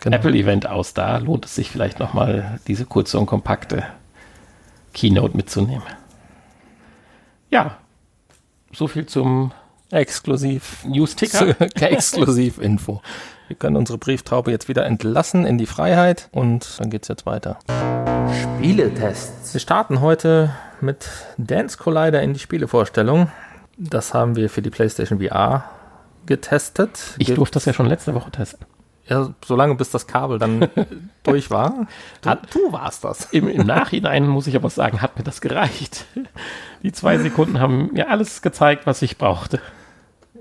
Genau. Apple-Event aus. Da lohnt es sich vielleicht nochmal diese kurze und kompakte Keynote mitzunehmen. Ja, so viel zum Exklusiv. News-Ticker. Exklusiv-Info. Wir können unsere Brieftaube jetzt wieder entlassen in die Freiheit und dann geht's jetzt weiter. Spieletests. Wir starten heute mit Dance Collider in die Spielevorstellung. Das haben wir für die PlayStation VR getestet. Ich Ge- durfte das ja schon letzte Woche testen. Ja, solange bis das Kabel dann durch war. Du, du warst das. Im, Im Nachhinein muss ich aber sagen, hat mir das gereicht. Die zwei Sekunden haben mir alles gezeigt, was ich brauchte.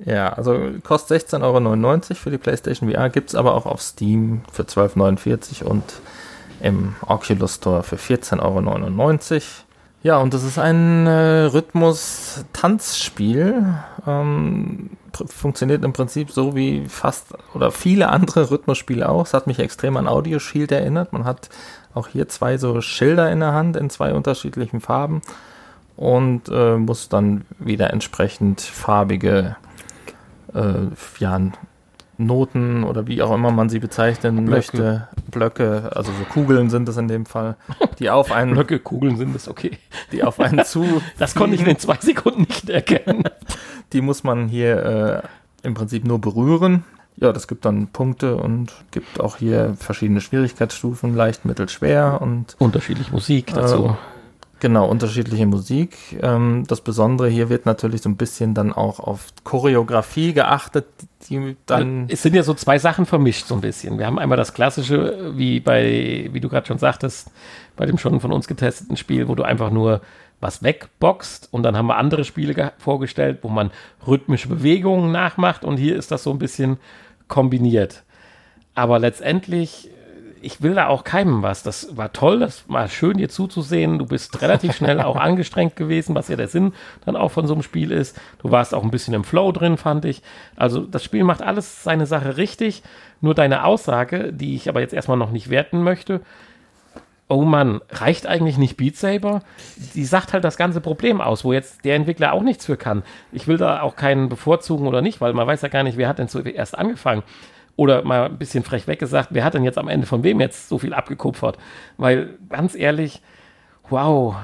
Ja, also kostet 16,99 Euro für die PlayStation VR, gibt es aber auch auf Steam für 12,49 Euro und im Oculus Store für 14,99 Euro. Ja, und das ist ein äh, Rhythmus-Tanzspiel. Ähm, funktioniert im Prinzip so wie fast oder viele andere Rhythmusspiele auch. Es hat mich extrem an Audio Shield erinnert. Man hat auch hier zwei so Schilder in der Hand in zwei unterschiedlichen Farben und äh, muss dann wieder entsprechend farbige äh, ja, Noten oder wie auch immer man sie bezeichnen möchte, Blöcke, also so Kugeln sind es in dem Fall, die auf einen, Blöcke, Kugeln sind das okay. die auf einen zu, Das konnte ich in den zwei Sekunden nicht erkennen. die muss man hier äh, im Prinzip nur berühren. ja, das gibt dann Punkte und gibt auch hier verschiedene Schwierigkeitsstufen, leicht, mittel, schwer und unterschiedliche Musik dazu. Äh, genau, unterschiedliche Musik. Ähm, das Besondere hier wird natürlich so ein bisschen dann auch auf Choreografie geachtet, die dann. Es sind ja so zwei Sachen vermischt, so ein bisschen. Wir haben einmal das klassische, wie bei, wie du gerade schon sagtest, bei dem schon von uns getesteten Spiel, wo du einfach nur was wegboxt und dann haben wir andere Spiele vorgestellt, wo man rhythmische Bewegungen nachmacht und hier ist das so ein bisschen kombiniert. Aber letztendlich, ich will da auch keinem was. Das war toll, das war schön, dir zuzusehen. Du bist relativ schnell auch angestrengt gewesen, was ja der Sinn dann auch von so einem Spiel ist. Du warst auch ein bisschen im Flow drin, fand ich. Also das Spiel macht alles seine Sache richtig. Nur deine Aussage, die ich aber jetzt erstmal noch nicht werten möchte, oh Mann, reicht eigentlich nicht Beat Saber? Die sagt halt das ganze Problem aus, wo jetzt der Entwickler auch nichts für kann. Ich will da auch keinen bevorzugen oder nicht, weil man weiß ja gar nicht, wer hat denn zuerst angefangen. Oder mal ein bisschen frech weggesagt, wer hat denn jetzt am Ende von wem jetzt so viel abgekupfert? Weil ganz ehrlich, wow,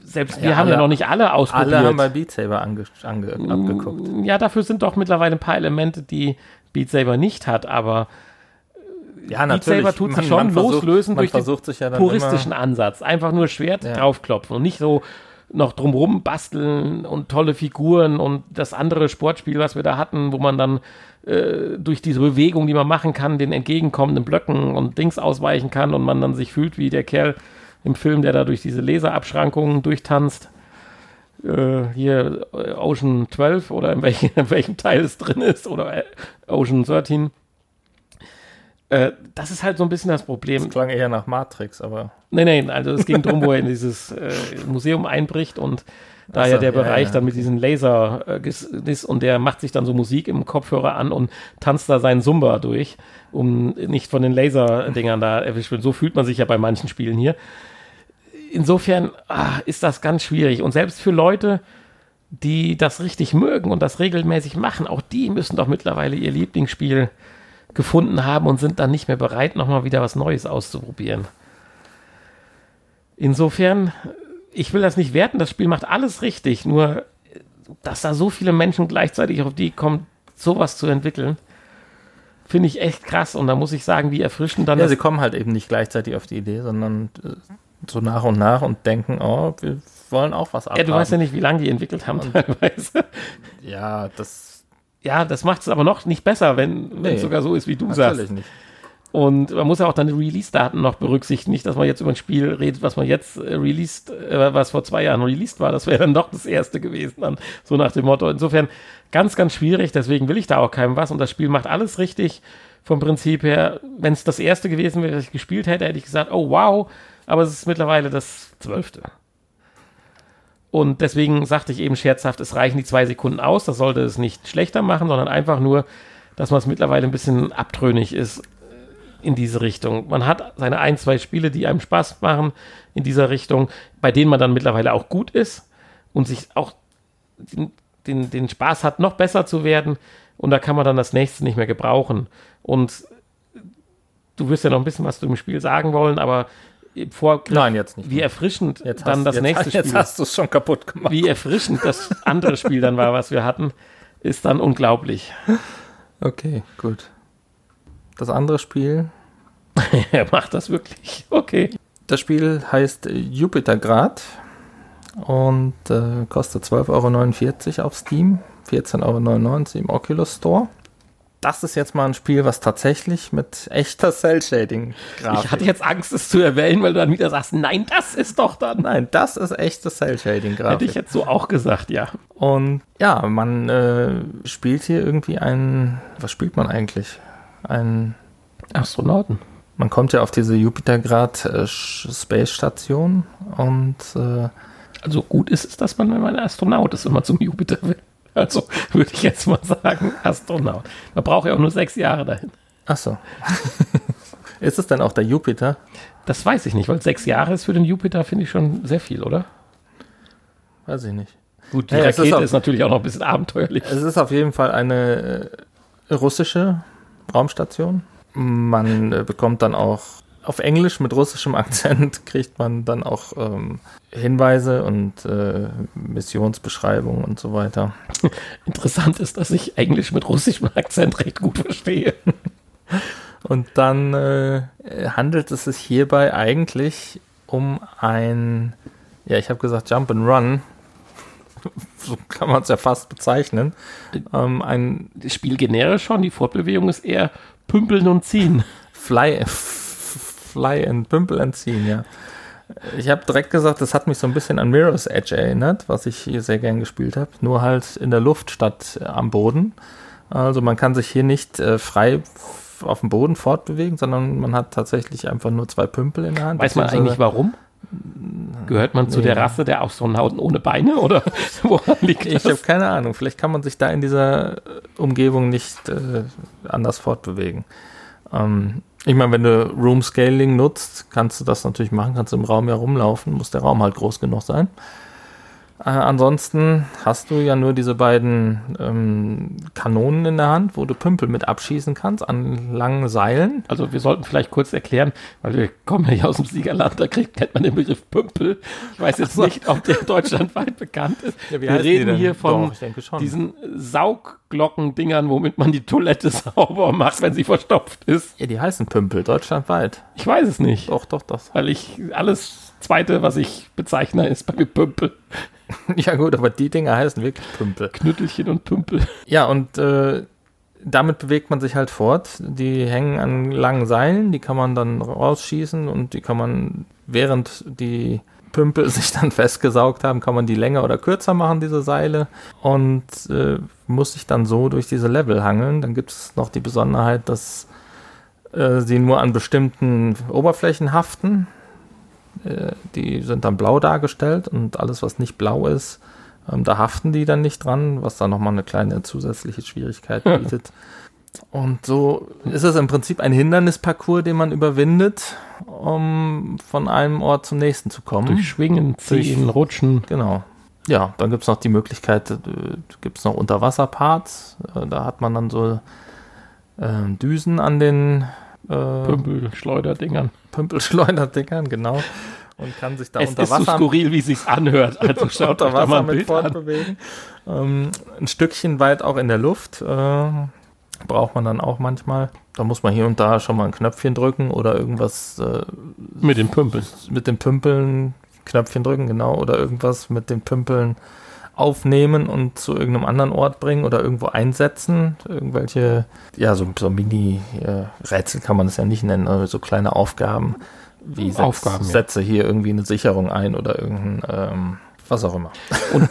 selbst wir ja, haben alle, ja noch nicht alle ausprobiert. Alle haben bei Beat Saber ange, ange, abgeguckt. Ja, dafür sind doch mittlerweile ein paar Elemente, die Beat Saber nicht hat, aber ja, natürlich. Beat Saber tut sich schon versucht, loslösen durch den ja puristischen Ansatz. Einfach nur Schwert ja. draufklopfen und nicht so noch drumrum basteln und tolle Figuren und das andere Sportspiel, was wir da hatten, wo man dann äh, durch diese Bewegung, die man machen kann, den entgegenkommenden Blöcken und Dings ausweichen kann und man dann sich fühlt wie der Kerl im Film, der da durch diese Laserabschrankungen durchtanzt. Äh, hier äh, Ocean 12 oder in, welchen, in welchem Teil es drin ist oder Ocean 13 äh, das ist halt so ein bisschen das Problem. Das klang eher nach Matrix, aber. Nein, nein, also es ging darum, wo er in dieses äh, Museum einbricht und da ja der Bereich ja. dann mit diesen Laser äh, ist und der macht sich dann so Musik im Kopfhörer an und tanzt da seinen Zumba durch, um nicht von den Laserdingern da erwischt wird. So fühlt man sich ja bei manchen Spielen hier. Insofern ah, ist das ganz schwierig und selbst für Leute, die das richtig mögen und das regelmäßig machen, auch die müssen doch mittlerweile ihr Lieblingsspiel gefunden haben und sind dann nicht mehr bereit, nochmal wieder was Neues auszuprobieren. Insofern, ich will das nicht werten, das Spiel macht alles richtig, nur dass da so viele Menschen gleichzeitig auf die kommen, sowas zu entwickeln, finde ich echt krass und da muss ich sagen, wie erfrischend dann. Ja, sie kommen halt eben nicht gleichzeitig auf die Idee, sondern äh, so nach und nach und denken, oh, wir wollen auch was abhaben. Ja, du weißt ja nicht, wie lange die entwickelt haben teilweise. Ja, das ja, das macht es aber noch nicht besser, wenn nee, es sogar so ist, wie du natürlich sagst. Nicht. Und man muss ja auch dann die Release-Daten noch berücksichtigen. Nicht, dass man jetzt über ein Spiel redet, was man jetzt äh, released, äh, was vor zwei Jahren released war. Das wäre dann doch das erste gewesen, dann so nach dem Motto. Insofern ganz, ganz schwierig. Deswegen will ich da auch keinem was. Und das Spiel macht alles richtig vom Prinzip her. Wenn es das erste gewesen wäre, das ich gespielt hätte, hätte ich gesagt, oh wow. Aber es ist mittlerweile das zwölfte. Und deswegen sagte ich eben scherzhaft, es reichen die zwei Sekunden aus. Das sollte es nicht schlechter machen, sondern einfach nur, dass man es mittlerweile ein bisschen abtrünnig ist in diese Richtung. Man hat seine ein, zwei Spiele, die einem Spaß machen in dieser Richtung, bei denen man dann mittlerweile auch gut ist und sich auch den, den, den Spaß hat, noch besser zu werden. Und da kann man dann das nächste nicht mehr gebrauchen. Und du wirst ja noch ein bisschen was zu dem Spiel sagen wollen, aber Vorgriff, Nein, jetzt nicht. Wie erfrischend jetzt dann hast, das jetzt, nächste Spiel. Jetzt hast du es schon kaputt gemacht. Wie erfrischend das andere Spiel dann war, was wir hatten, ist dann unglaublich. Okay, gut. Das andere Spiel. er macht das wirklich. Okay. Das Spiel heißt Jupitergrad und äh, kostet 12,49 Euro auf Steam, 14,99 Euro im Oculus Store das ist jetzt mal ein Spiel, was tatsächlich mit echter Cell-Shading-Grafik. Ich hatte jetzt Angst, es zu erwähnen, weil du dann wieder sagst, nein, das ist doch dann. Nein, das ist echte Cell-Shading-Grafik. Hätte ich jetzt so auch gesagt, ja. Und ja, man äh, spielt hier irgendwie einen, was spielt man eigentlich? Ein Astronauten. Man kommt ja auf diese Jupitergrad äh, Space Station und äh, also gut ist es, dass man, wenn man Astronaut ist, immer zum Jupiter will. Also würde ich jetzt mal sagen, Astronaut. Man braucht ja auch nur sechs Jahre dahin. Ach so. ist es dann auch der Jupiter? Das weiß ich nicht, weil sechs Jahre ist für den Jupiter, finde ich schon sehr viel, oder? Weiß ich nicht. Gut, die hey, Rakete ist, auf, ist, natürlich auch noch ein bisschen abenteuerlich. Es ist auf jeden Fall eine äh, russische Raumstation. Man äh, bekommt dann auch auf Englisch mit russischem Akzent kriegt man dann auch ähm, Hinweise und äh, Missionsbeschreibungen und so weiter. Interessant ist, dass ich Englisch mit russischem Akzent recht gut verstehe. Und dann äh, handelt es sich hierbei eigentlich um ein, ja, ich habe gesagt Jump and Run. so kann man es ja fast bezeichnen. Ähm, ein das Spiel generisch schon, die Fortbewegung ist eher Pümpeln und Ziehen. Fly, Fly and Pümpel and Ziehen, ja. Ich habe direkt gesagt, das hat mich so ein bisschen an Mirror's Edge erinnert, was ich hier sehr gern gespielt habe. Nur halt in der Luft statt am Boden. Also man kann sich hier nicht äh, frei auf dem Boden fortbewegen, sondern man hat tatsächlich einfach nur zwei Pümpel in der Hand. Weiß man eigentlich warum? Gehört man zu nee. der Rasse der Astronauten ohne Beine oder woran liegt das? Ich habe keine Ahnung. Vielleicht kann man sich da in dieser Umgebung nicht äh, anders fortbewegen. Ähm, ich meine, wenn du Room Scaling nutzt, kannst du das natürlich machen, kannst du im Raum ja rumlaufen, muss der Raum halt groß genug sein. Äh, ansonsten hast du ja nur diese beiden ähm, Kanonen in der Hand, wo du Pümpel mit abschießen kannst an langen Seilen. Also wir sollten vielleicht kurz erklären, weil wir kommen ja aus dem Siegerland, da kriegt, kennt man den Begriff Pümpel. Ich weiß jetzt so. nicht, ob der deutschlandweit bekannt ist. Ja, wir reden hier von Doch, diesen Saugglockendingern, womit man die Toilette sauber macht, wenn sie verstopft ist. Ja, die heißen Pümpel, deutschlandweit. Ich weiß es nicht. Doch, doch, das. Weil ich alles Zweite, was ich bezeichne, ist bei mir Pümpel. ja gut, aber die Dinger heißen wirklich Pümpel. Knüttelchen und Pümpel. Ja, und äh, damit bewegt man sich halt fort. Die hängen an langen Seilen, die kann man dann rausschießen und die kann man, während die Pümpel sich dann festgesaugt haben, kann man die länger oder kürzer machen, diese Seile. Und äh, muss sich dann so durch diese Level hangeln. Dann gibt es noch die Besonderheit, dass äh, sie nur an bestimmten Oberflächen haften. Äh, die sind dann blau dargestellt und alles, was nicht blau ist, ähm, da haften die dann nicht dran, was dann nochmal eine kleine zusätzliche Schwierigkeit bietet. Und so ist es im Prinzip ein Hindernisparcours, den man überwindet, um von einem Ort zum nächsten zu kommen. Durch Schwingen, Ziehen, Rutschen. Genau. Ja, dann gibt es noch die Möglichkeit, äh, gibt es noch Unterwasserparts. Äh, da hat man dann so äh, Düsen an den äh, Pümpelschleuderdingern. Pümpelschleuderdingern, genau. Und kann sich da es unter Wasser. Es ist so skurril, wie sich's anhört. Also schaut unter Wasser mit Bild fortbewegen. Ähm, ein Stückchen weit auch in der Luft. Äh, braucht man dann auch manchmal. Da muss man hier und da schon mal ein Knöpfchen drücken oder irgendwas. Äh, mit den Pümpeln. Mit den Pümpeln Knöpfchen drücken, genau. Oder irgendwas mit den Pümpeln aufnehmen und zu irgendeinem anderen Ort bringen oder irgendwo einsetzen. Irgendwelche, ja, so, so Mini-Rätsel kann man es ja nicht nennen, aber so kleine Aufgaben. Wie setz, Aufgaben, setze ja. hier irgendwie eine Sicherung ein oder irgendein, ähm, was auch immer. Und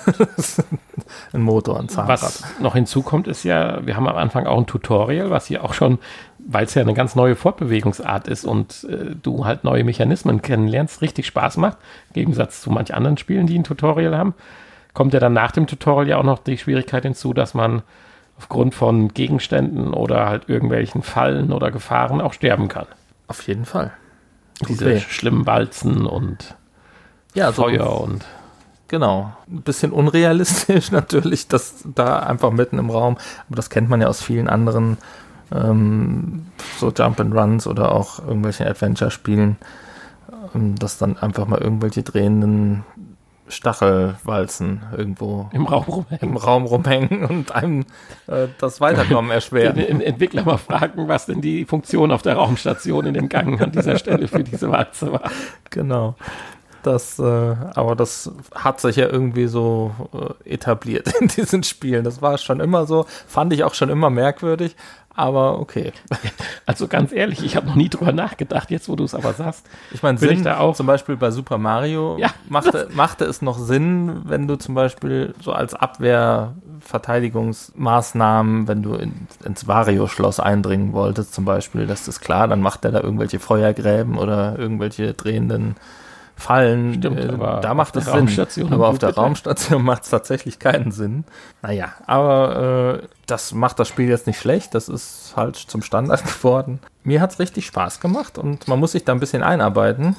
ein Motor, ein Zahnrad. Was noch hinzukommt, ist ja, wir haben am Anfang auch ein Tutorial, was hier auch schon, weil es ja eine ganz neue Fortbewegungsart ist und äh, du halt neue Mechanismen kennenlernst, richtig Spaß macht, im Gegensatz zu manch anderen Spielen, die ein Tutorial haben kommt ja dann nach dem Tutorial ja auch noch die Schwierigkeit hinzu, dass man aufgrund von Gegenständen oder halt irgendwelchen Fallen oder Gefahren auch sterben kann. Auf jeden Fall. Diese okay. schlimmen Walzen und ja, Feuer so, und. Genau. Ein bisschen unrealistisch natürlich, das da einfach mitten im Raum, aber das kennt man ja aus vielen anderen ähm, so Jump and Runs oder auch irgendwelchen Adventure-Spielen, ähm, dass dann einfach mal irgendwelche drehenden Stachelwalzen irgendwo im Raum rumhängen, im Raum rumhängen und einem äh, das Weiterkommen erschweren. Den, den Entwickler mal fragen, was denn die Funktion auf der Raumstation in dem Gang an dieser Stelle für diese Walze war. Genau. Das, äh, aber das hat sich ja irgendwie so äh, etabliert in diesen Spielen. Das war schon immer so, fand ich auch schon immer merkwürdig, aber okay. Also ganz ehrlich, ich habe noch nie drüber nachgedacht, jetzt wo du es aber sagst. Ich meine, Sinn, ich da auch zum Beispiel bei Super Mario ja, machte, machte es noch Sinn, wenn du zum Beispiel so als Abwehrverteidigungsmaßnahmen, wenn du in, ins Wario-Schloss eindringen wolltest zum Beispiel, das ist klar, dann macht er da irgendwelche Feuergräben oder irgendwelche drehenden Fallen. Stimmt, äh, da macht es Sinn. Aber auf der Raumstation macht es tatsächlich keinen Sinn. Naja, aber äh, das macht das Spiel jetzt nicht schlecht. Das ist halt zum Standard geworden. Mir hat es richtig Spaß gemacht und man muss sich da ein bisschen einarbeiten,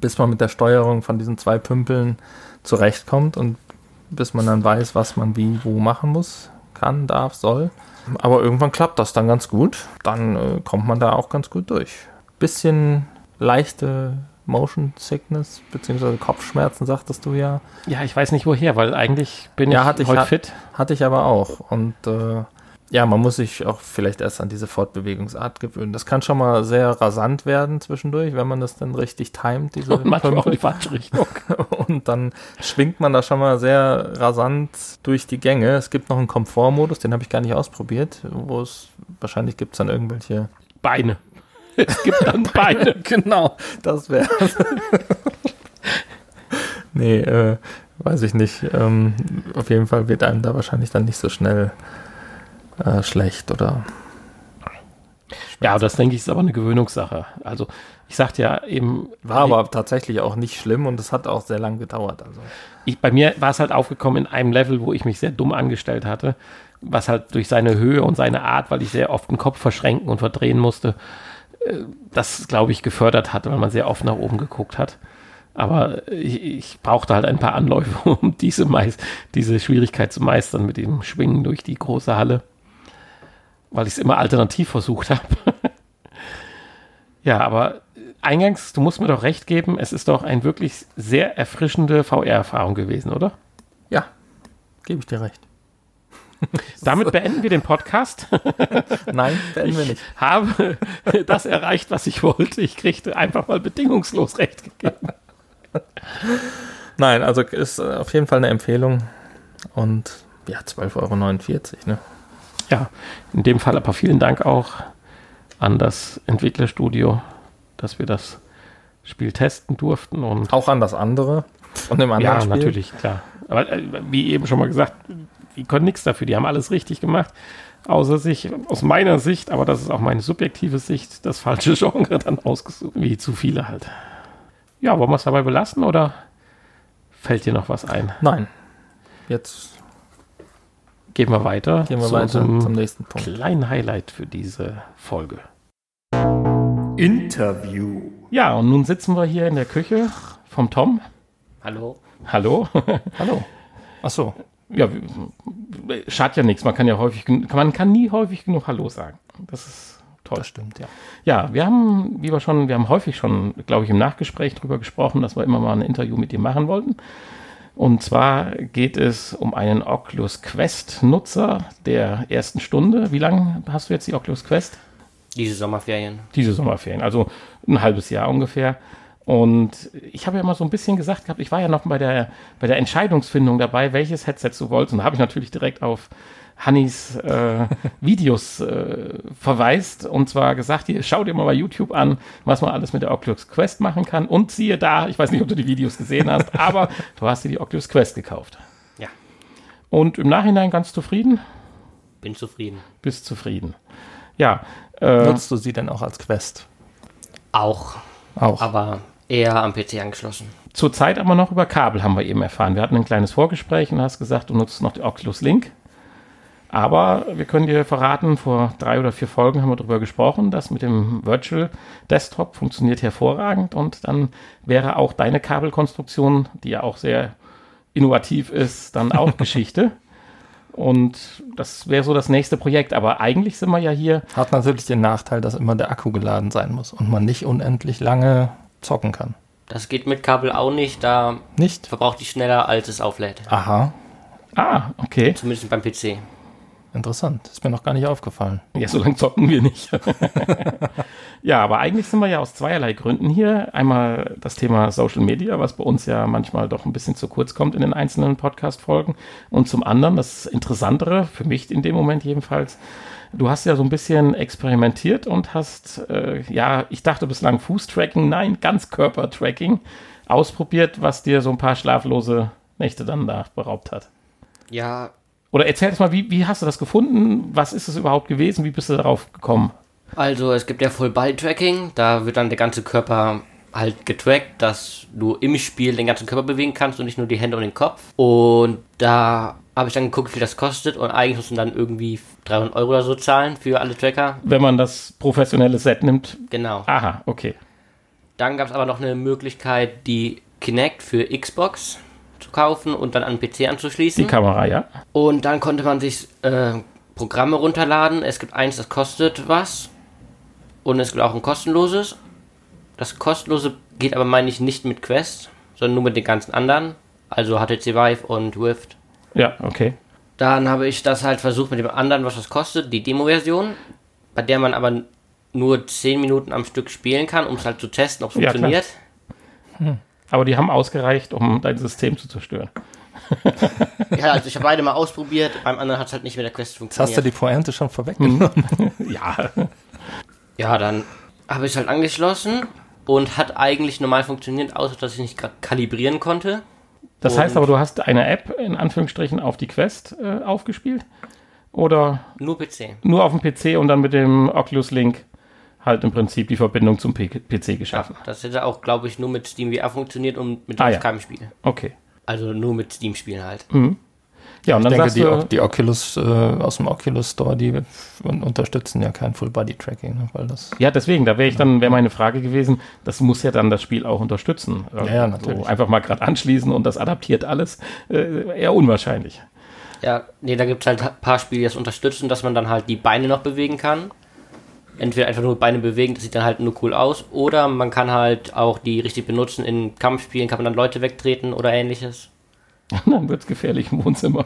bis man mit der Steuerung von diesen zwei Pümpeln zurechtkommt und bis man dann weiß, was man wie wo machen muss, kann, darf, soll. Aber irgendwann klappt das dann ganz gut. Dann äh, kommt man da auch ganz gut durch bisschen leichte Motion Sickness beziehungsweise Kopfschmerzen, sagtest du ja. Ja, ich weiß nicht woher, weil eigentlich bin Ja, ich ich- heute hat- fit. Hatte ich aber auch. Und äh, ja, man muss sich auch vielleicht erst an diese Fortbewegungsart gewöhnen. Das kann schon mal sehr rasant werden zwischendurch, wenn man das dann richtig timet, diese Und manchmal auch in die falsche Richtung. Und dann schwingt man da schon mal sehr rasant durch die Gänge. Es gibt noch einen Komfortmodus, den habe ich gar nicht ausprobiert, wo es wahrscheinlich gibt es dann irgendwelche. Beine. Es gibt dann Beine. genau, das wäre. nee, äh, weiß ich nicht. Ähm, auf jeden Fall wird einem da wahrscheinlich dann nicht so schnell äh, schlecht oder. Ja, das denke ich ist aber eine Gewöhnungssache. Also ich sagte ja eben, War aber tatsächlich auch nicht schlimm und es hat auch sehr lang gedauert. Also. ich, bei mir war es halt aufgekommen in einem Level, wo ich mich sehr dumm angestellt hatte, was halt durch seine Höhe und seine Art, weil ich sehr oft den Kopf verschränken und verdrehen musste, das, glaube ich, gefördert hatte, weil man sehr oft nach oben geguckt hat. Aber ich, ich brauchte halt ein paar Anläufe, um diese, Meis diese Schwierigkeit zu meistern mit dem Schwingen durch die große Halle, weil ich es immer alternativ versucht habe. ja, aber eingangs, du musst mir doch recht geben, es ist doch ein wirklich sehr erfrischende VR-Erfahrung gewesen, oder? Ja, gebe ich dir recht. Damit beenden wir den Podcast. Nein, beenden wir nicht. Habe das erreicht, was ich wollte. Ich kriegte einfach mal bedingungslos recht gegeben. Nein, also ist äh, auf jeden Fall eine Empfehlung. Und ja, 12,49 Euro, ne? Ja, in dem Fall aber vielen Dank auch an das Entwicklerstudio, dass wir das Spiel testen durften. Und Auch an das andere von dem anderen ja, Spiel. natürlich, klar. Aber äh, wie eben schon mal gesagt, die können nichts dafür. Die haben alles richtig gemacht. Außer sich, aus meiner Sicht, aber das ist auch meine subjektive Sicht, das falsche Genre dann ausgesucht. Wie zu viele halt. Ja, wollen wir es dabei belassen oder fällt dir noch was ein? Nein. Jetzt Gehen wir weiter gehen wir zu weiter unserem zum nächsten Punkt. kleinen Highlight für diese Folge. Interview. Ja, und nun sitzen wir hier in der Küche vom Tom. Hallo. Hallo. Hallo. Ach so. Ja, schadet ja nichts. Man kann ja häufig, man kann nie häufig genug Hallo sagen. Das ist toll. Das stimmt, ja. Ja, wir haben, wie wir schon, wir haben häufig schon, glaube ich, im Nachgespräch darüber gesprochen, dass wir immer mal ein Interview mit dir machen wollten. Und zwar geht es um einen Oculus Quest Nutzer der ersten Stunde. Wie lange hast du jetzt die Oculus Quest? Diese Sommerferien. diese Sommerferien, also ein halbes Jahr ungefähr. Und ich habe ja mal so ein bisschen gesagt gehabt, ich war ja noch bei der, bei der Entscheidungsfindung dabei, welches Headset du wolltest. Und da habe ich natürlich direkt auf Hannis äh, Videos äh, verweist und zwar gesagt, hier, schau dir mal bei YouTube an, was man alles mit der Oculus Quest machen kann. Und siehe da, ich weiß nicht, ob du die Videos gesehen hast, aber du hast dir die Oculus Quest gekauft. Ja, Und im Nachhinein ganz zufrieden? bin zufrieden. Bist zufrieden. Ja, äh, Nutzt du sie denn auch als Quest? Auch, Auch. aber eher am PC angeschlossen. Zurzeit aber noch über Kabel haben wir eben erfahren. Wir hatten ein kleines Vorgespräch und hast gesagt, du nutzt noch die Oculus Link. Aber wir können dir verraten, vor drei oder vier Folgen haben wir darüber gesprochen, dass mit dem Virtual Desktop funktioniert hervorragend und dann wäre auch deine Kabelkonstruktion, die ja auch sehr innovativ ist, dann auch Geschichte. Und das wäre so das nächste Projekt. Aber eigentlich sind wir ja hier Hat natürlich den Nachteil, dass immer der Akku geladen sein muss und man nicht unendlich lange zocken kann. Das geht mit Kabel auch nicht, da Nicht? verbraucht die schneller, als es auflädt. Aha, Ah, okay. Zumindest beim PC. interessant. Ist mir noch gar nicht aufgefallen. Ja, so lange zocken wir nicht. ja, aber eigentlich sind wir ja aus zweierlei Gründen hier. Einmal das Thema Social Media, was bei uns ja manchmal doch ein bisschen zu kurz kommt in den einzelnen Podcast-Folgen. Und zum anderen, das Interessantere, für mich in dem Moment jedenfalls, du hast ja so ein bisschen experimentiert und hast, äh, ja, ich dachte bislang Fußtracking, nein, Ganzkörpertracking ausprobiert, was dir so ein paar schlaflose Nächte dann da beraubt hat. Ja, Oder erzähl uns mal, wie, wie hast du das gefunden? Was ist es überhaupt gewesen? Wie bist du darauf gekommen? also es gibt ja Full-Body-Tracking, da wird dann der ganze Körper halt getrackt, dass du im Spiel den ganzen Körper bewegen kannst und nicht nur die Hände und den Kopf. Und da habe ich dann geguckt, wie viel das kostet und eigentlich mussten dann irgendwie 300 Euro oder so zahlen für alle Tracker. Wenn man das professionelle Set nimmt. Genau. Aha, okay. Dann gab es aber noch eine Möglichkeit, die Kinect für Xbox zu kaufen und dann an den PC anzuschließen. Die Kamera, ja. Und dann konnte man sich äh, Programme runterladen. Es gibt eins, das kostet was. Und es gibt auch ein kostenloses. Das kostenlose geht aber, meine ich, nicht mit Quest, sondern nur mit den ganzen anderen. Also HTC Vive und Rift. Ja, okay. Dann habe ich das halt versucht mit dem anderen, was das kostet, die Demo-Version, bei der man aber nur 10 Minuten am Stück spielen kann, um es halt zu testen, ob es Ja, funktioniert. Aber die haben ausgereicht, um dein System zu zerstören. Ja, also ich habe beide mal ausprobiert, beim anderen hat es halt nicht mit der Quest Jetzt funktioniert. hast du die Pointe schon vorweggenommen. Ja. Ja, dann habe ich es halt angeschlossen und hat eigentlich normal funktioniert, außer dass ich nicht gerade kalibrieren konnte. Das heißt aber, du hast eine App in Anführungsstrichen auf die Quest äh, aufgespielt? Oder Nur PC. nur auf dem PC und dann mit dem Oculus Link halt im Prinzip die Verbindung zum P PC geschaffen? Das hätte auch, glaube ich, nur mit Steam VR funktioniert und mit Ah, ja. keinem Spiel. Okay. Also nur mit Steam-Spielen halt. Ja, und Ich dann denke, sagst die, du, die Oculus äh, aus dem Oculus Store, die un- unterstützen ja kein Full-Body-Tracking, ne, weil das ja, deswegen, da wäre ich dann, wäre meine Frage gewesen, das muss ja dann das Spiel auch unterstützen. ja, natürlich. So einfach mal gerade anschließen und das adaptiert alles, äh, eher unwahrscheinlich. Ja, nee, da gibt es halt ein paar Spiele, die das unterstützen, dass man dann halt die Beine noch bewegen kann. Entweder einfach nur Beine bewegen, das sieht dann halt nur cool aus. Oder man kann halt auch die richtig benutzen. In Kampfspielen kann man dann Leute wegtreten oder ähnliches. dann wird es gefährlich im Wohnzimmer.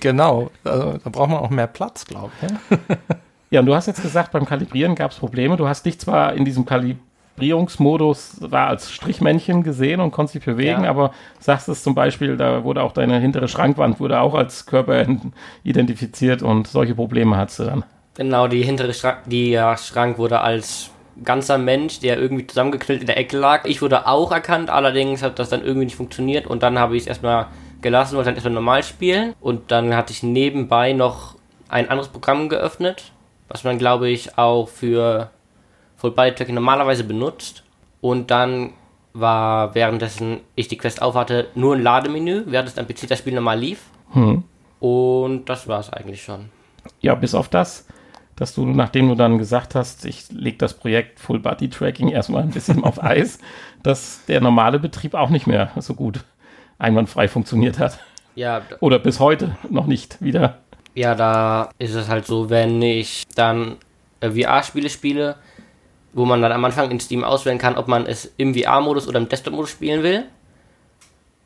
Genau, also, da braucht man auch mehr Platz, glaube ich. Ja? Ja, und du hast jetzt gesagt, beim Kalibrieren gab es Probleme. Du hast dich zwar in diesem Kalibrierungsmodus war als Strichmännchen gesehen und konntest dich bewegen, Ja. aber sagst es zum Beispiel, da wurde auch deine hintere Schrankwand wurde auch als Körper identifiziert und solche Probleme hattest du dann. Genau, die hintere Schrank, die ja, Schrank wurde als ganzer Mensch, der irgendwie zusammengeknüllt in der Ecke lag. Ich wurde auch erkannt, allerdings hat das dann irgendwie nicht funktioniert und dann habe ich es erstmal gelassen, wollte dann erstmal normal spielen. Und dann hatte ich nebenbei noch ein anderes Programm geöffnet, was man glaube ich auch für Full Body Tracking normalerweise benutzt. Und dann war währenddessen ich die Quest aufhatte nur ein Lademenü, während es am PC das Spiel normal lief. Und das war es eigentlich schon. Ja, bis auf das, dass du, nachdem du dann gesagt hast, ich lege das Projekt Full Body Tracking erstmal ein bisschen auf Eis, dass der normale Betrieb auch nicht mehr so gut einwandfrei funktioniert hat. Ja, Oder bis heute noch nicht wieder. Ja, da ist es halt so, wenn ich dann VR-Spiele spiele, wo man dann am Anfang in Steam auswählen kann, ob man es im VR-Modus oder im Desktop-Modus spielen will.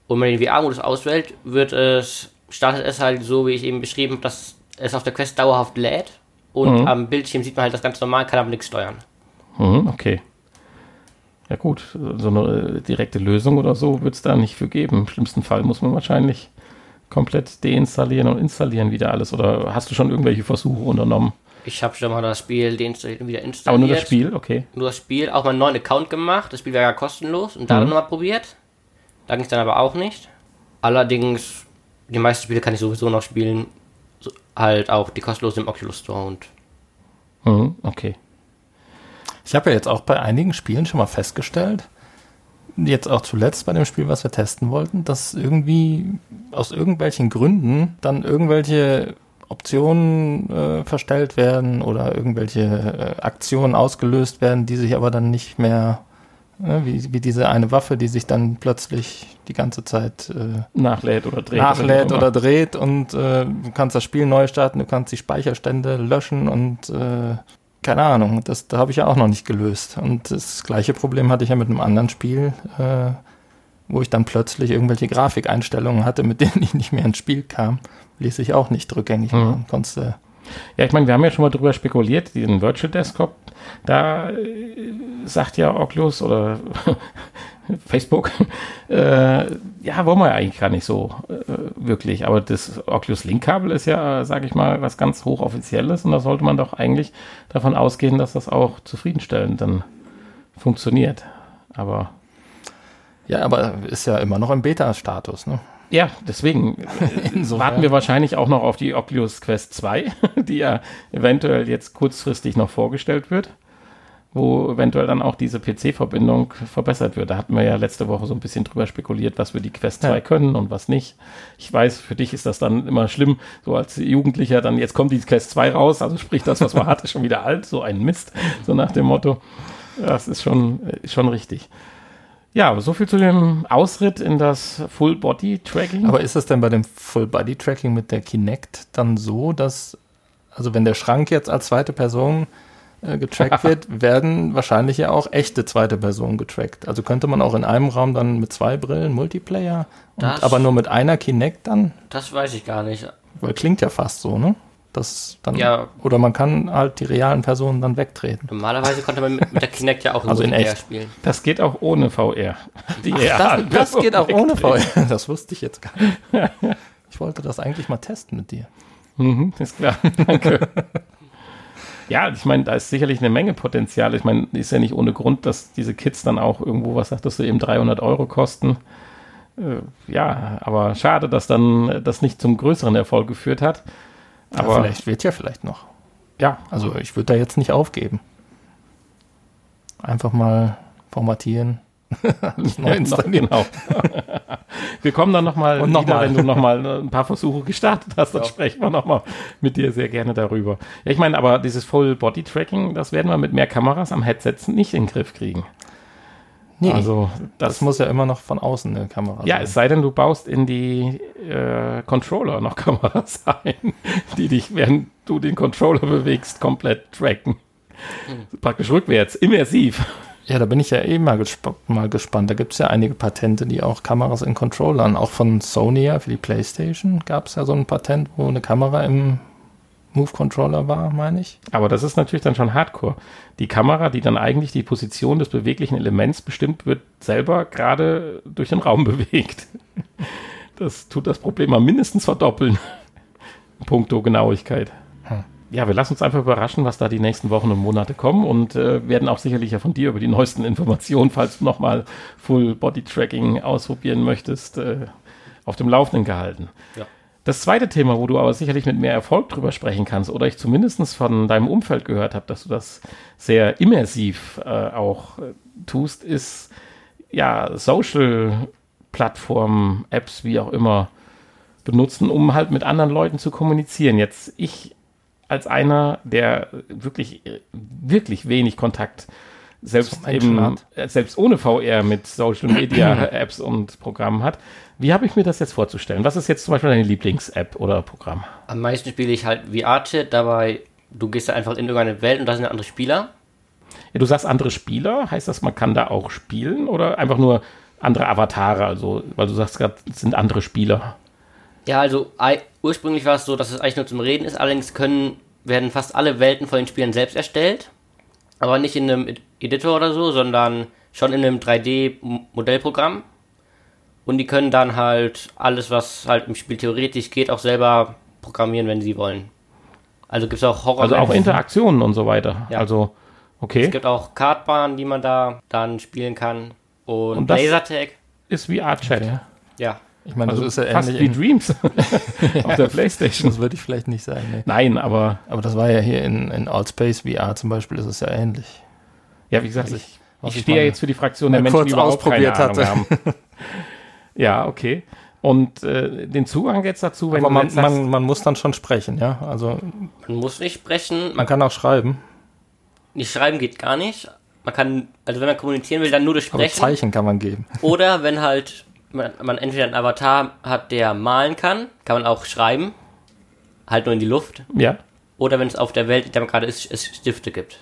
Und wenn man den VR-Modus auswählt, wird es, startet es halt so, wie ich eben beschrieben habe, dass es auf der Quest dauerhaft lädt. Und am Bildschirm sieht man halt das ganz normal, kann aber nichts steuern. Mhm, okay. Ja gut, so eine äh, direkte Lösung oder so wird es da nicht für geben. Im schlimmsten Fall muss man wahrscheinlich komplett deinstallieren und installieren wieder alles. Oder hast du schon irgendwelche Versuche unternommen? Ich habe schon mal das Spiel deinstalliert und wieder installiert. Aber nur das Spiel, okay. Nur das Spiel, auch mal einen neuen Account gemacht. Das Spiel war ja kostenlos und da dann nochmal probiert. Da ging es dann aber auch nicht. Allerdings, die meisten Spiele kann ich sowieso noch spielen. So, halt auch die kostenlosen im Oculus Store und Mhm, okay. Ich habe ja jetzt auch bei einigen Spielen schon mal festgestellt, jetzt auch zuletzt bei dem Spiel, was wir testen wollten, dass irgendwie aus irgendwelchen Gründen dann irgendwelche Optionen äh, verstellt werden oder irgendwelche äh, Aktionen ausgelöst werden, die sich aber dann nicht mehr, äh, wie, wie diese eine Waffe, die sich dann plötzlich die ganze Zeit äh, Nachlädt oder dreht. nachlädt oder immer. dreht und äh, du kannst das Spiel neu starten, du kannst die Speicherstände löschen und äh, keine Ahnung, das da habe ich ja auch noch nicht gelöst. Und das gleiche Problem hatte ich ja mit einem anderen Spiel, äh, wo ich dann plötzlich irgendwelche Grafikeinstellungen hatte, mit denen ich nicht mehr ins Spiel kam, ließ ich auch nicht rückgängig Mhm. machen. Konntest Ja, ich meine, wir haben ja schon mal drüber spekuliert, diesen Virtual Desktop, da äh, sagt ja Oculus oder Facebook, äh, ja, wollen wir ja eigentlich gar nicht so äh, wirklich, aber das Oculus Link-Kabel ist ja, sage ich mal, was ganz hochoffizielles und da sollte man doch eigentlich davon ausgehen, dass das auch zufriedenstellend dann funktioniert. Aber ja, aber ist ja immer noch im Beta-Status, ne? ja, deswegen Insofern. warten wir wahrscheinlich auch noch auf die Oculus Quest 2, die ja eventuell jetzt kurzfristig noch vorgestellt wird, wo eventuell dann auch diese PC-Verbindung verbessert wird. Da hatten wir ja letzte Woche so ein bisschen drüber spekuliert, was wir die Quest 2 Ja. können und was nicht. Ich weiß, für dich ist das dann immer schlimm, so als Jugendlicher, dann jetzt kommt die Quest 2 raus, also sprich das, was man hat, ist schon wieder alt, so ein Mist, so nach dem Motto. Das ist schon, ist schon richtig. Ja, aber so viel zu dem Ausritt in das Full-Body-Tracking. Aber ist es denn bei dem Full-Body-Tracking mit der Kinect dann so, dass, also wenn der Schrank jetzt als zweite Person getrackt wird, werden wahrscheinlich ja auch echte zweite Personen getrackt. Also könnte man auch in einem Raum dann mit zwei Brillen Multiplayer, und, Das- aber nur mit einer Kinect dann? Das weiß ich gar nicht. Weil klingt ja fast so, ne? Das dann, Ja. Oder man kann halt die realen Personen dann wegtreten. Normalerweise konnte man mit, mit der Kinect ja auch Also in echt. spielen. Das geht auch ohne VR. Die Das, realen das geht auch ohne VR. Das wusste ich jetzt gar nicht. Ich wollte das eigentlich mal testen mit dir. Mhm, ist klar, danke. Ja, ich meine, da ist sicherlich eine Menge Potenzial. Ich meine, ist ja nicht ohne Grund, dass diese Kits dann auch irgendwo, was sagtest du, eben 300 Euro kosten. Äh, ja, aber schade, dass dann das nicht zum größeren Erfolg geführt hat. Aber Aber vielleicht wird ja vielleicht noch. ja, Also ich würde da jetzt nicht aufgeben. Einfach mal formatieren. Alles neu installieren. genau. Wir kommen dann nochmal, Und noch wieder, mal. wenn du nochmal ein paar Versuche gestartet hast, dann sprechen wir nochmal mit dir sehr gerne darüber. Ja, ich meine, aber dieses Full-Body-Tracking, das werden wir mit mehr Kameras am Headset nicht in den Griff kriegen. Nee, Also das das, muss ja immer noch von außen eine Kamera ja, sein. es sei denn, du baust in die äh, Controller noch Kameras ein, die dich, während du den Controller bewegst, komplett tracken. Praktisch rückwärts, immersiv. Ja, da bin ich ja eh mal, gesp mal gespannt. Da gibt es ja einige Patente, die auch Kameras in Controllern, auch von Sony ja für die Playstation gab es ja so ein Patent, wo eine Kamera im Move-Controller war, meine ich. Aber das ist natürlich dann schon Hardcore. Die Kamera, die dann eigentlich die Position des beweglichen Elements bestimmt, wird selber gerade durch den Raum bewegt. Das tut das Problem mal mindestens verdoppeln. Puncto Genauigkeit. Ja, wir lassen uns einfach überraschen, was da die nächsten Wochen und Monate kommen und äh, werden auch sicherlich ja von dir über die neuesten Informationen, falls du nochmal Full Body Tracking ausprobieren möchtest, äh, auf dem Laufenden gehalten. Ja. Das zweite Thema, wo du aber sicherlich mit mehr Erfolg drüber sprechen kannst, oder ich zumindest von deinem Umfeld gehört habe, dass du das sehr immersiv äh, auch äh, tust, ist ja Social-Plattformen, Apps, wie auch immer, benutzen, um halt mit anderen Leuten zu kommunizieren. Jetzt ich als einer, der wirklich, äh, wirklich wenig Kontakt selbst eben, äh, selbst ohne VR mit Social Media Apps und Programmen hat. Wie habe ich mir das jetzt vorzustellen? Was ist jetzt zum Beispiel deine Lieblings-App oder Programm? Am meisten spiele ich halt VR-Chat, dabei du gehst da einfach in irgendeine Welt und da sind andere Spieler. Ja, du sagst andere Spieler, heißt das, man kann da auch spielen oder einfach nur andere Avatare? Also, weil du sagst gerade, es sind andere Spieler. Ja, also ursprünglich war es so, dass es eigentlich nur zum Reden ist, allerdings können, werden fast alle Welten von den Spielern selbst erstellt. Aber nicht in einem Ed- Editor oder so, sondern schon in einem 3D-Modellprogramm. Und die können dann halt alles, was halt im Spiel theoretisch geht, auch selber programmieren, wenn sie wollen. Also gibt es auch Horror. Also auch Interaktionen und so weiter. Ja. Also, okay. Es gibt auch Kartbahnen, die man da dann spielen kann. Und, Und das- Lasertag. Ist VR-Chat. Ja. Ja. Ich meine, Also das ist ja fast ähnlich. wie Dreams auf der Playstation. Das würde ich vielleicht nicht sagen. Nee. Nein, aber Aber das war ja hier in, in Outspace VR zum Beispiel, ist es ja ähnlich. ja, wie gesagt, Was ich, ich- ich stehe ja jetzt für die Fraktion der Menschen, die überhaupt keine ausprobiert Ahnung hatte. haben. ja, okay. Und äh, den Zugang jetzt dazu, wenn Aber man, sagst, man, man muss dann schon sprechen, ja. Also Man muss nicht sprechen, man kann auch schreiben, Nicht schreiben geht gar nicht. Man kann, also wenn man kommunizieren will, dann nur durch aber Sprechen. Zeichen kann man geben. Oder wenn halt man, man entweder einen Avatar hat, der malen kann, kann man auch schreiben. Halt nur in die Luft. ja. Oder wenn es auf der Welt, in der man gerade ist, es Stifte gibt.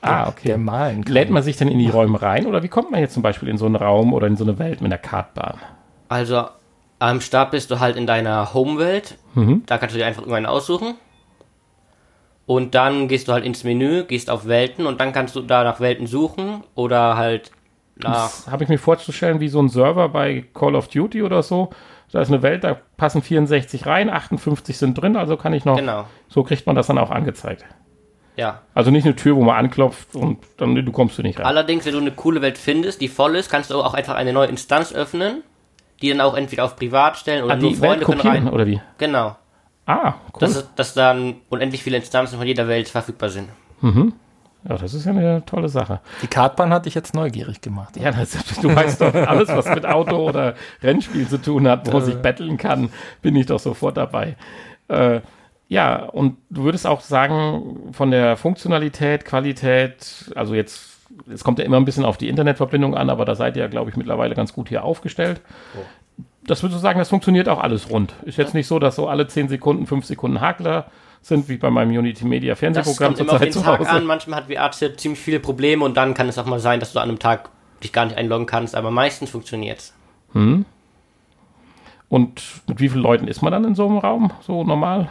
Ah, okay. Der malen kann. Lädt man sich denn in die Räume rein oder wie kommt man jetzt zum Beispiel in so einen Raum oder in so eine Welt mit einer Kartbahn? Also am Start bist du halt in deiner Home-Welt. Mhm. Da kannst du dir einfach irgendwann aussuchen. Und dann gehst du halt ins Menü, gehst auf Welten und dann kannst du da nach Welten suchen oder halt nach. Das habe ich mir vorzustellen wie so ein Server bei Call of Duty oder so. Da ist eine Welt, da passen 64 rein, 58 sind drin, also kann ich noch. Genau. So kriegt man das dann auch angezeigt. Ja. Also nicht eine Tür, wo man anklopft und dann du kommst du nicht rein. Allerdings, wenn du eine coole Welt findest, die voll ist, kannst du auch einfach eine neue Instanz öffnen, die dann auch entweder auf privat stellen oder Ah, nur die Welt Freunde können rein. oder wie? Genau. Ah, cool. Das ist, dass dann unendlich viele Instanzen von jeder Welt verfügbar sind. Ja, das ist ja eine tolle Sache. Die Kartbahn hat dich jetzt neugierig gemacht. Ja, das, du weißt doch, alles, was mit Auto oder Rennspiel zu tun hat, wo sich betteln kann, bin ich doch sofort dabei. Äh, ja, und du würdest auch sagen, von der Funktionalität, Qualität, also jetzt, es kommt ja immer ein bisschen auf die Internetverbindung an, aber da seid ihr ja, glaube ich, mittlerweile ganz gut hier aufgestellt. Das würdest du sagen, das funktioniert auch alles rund. Ist jetzt nicht so, dass so alle 10 Sekunden, 5 Sekunden Hakler sind, wie bei meinem Unity Media Das Fernsehprogramm kommt immer auf den zu Tag Hause. an. Manchmal hat VR-Chat ziemlich viele Probleme und dann kann es auch mal sein, dass du an einem Tag dich gar nicht einloggen kannst, aber meistens funktioniert's. Und mit wie vielen Leuten ist man dann in so einem Raum, so normal?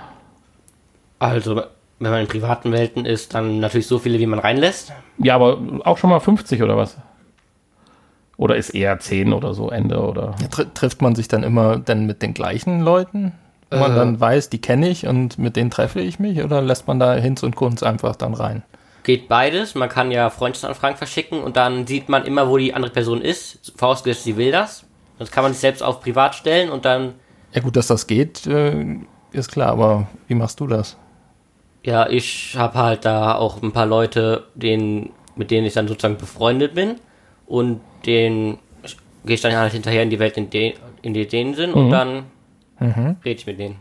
Also, wenn man in privaten Welten ist, dann natürlich so viele, wie man reinlässt. Ja, aber auch schon mal 50 oder was? Oder ist eher 10 oder so Ende oder? Tr trifft man sich dann immer denn mit den gleichen Leuten? Wo man Äh. dann weiß, die kenne ich und mit denen treffe ich mich? Oder lässt man da Hinz und Kunz einfach dann rein? Geht beides. Man kann ja Freundschaftsanfragen verschicken und dann sieht man immer, wo die andere Person ist. Vorausgesetzt, sie will das. Das kann man sich selbst auf privat stellen und dann, Ja gut, dass das geht, äh, ist klar, aber wie machst du das? ja, ich habe halt da auch ein paar Leute, denen, mit denen ich dann sozusagen befreundet bin und den gehe ich dann halt hinterher in die Welt, in, de, in die denen sind und dann rede ich mit denen.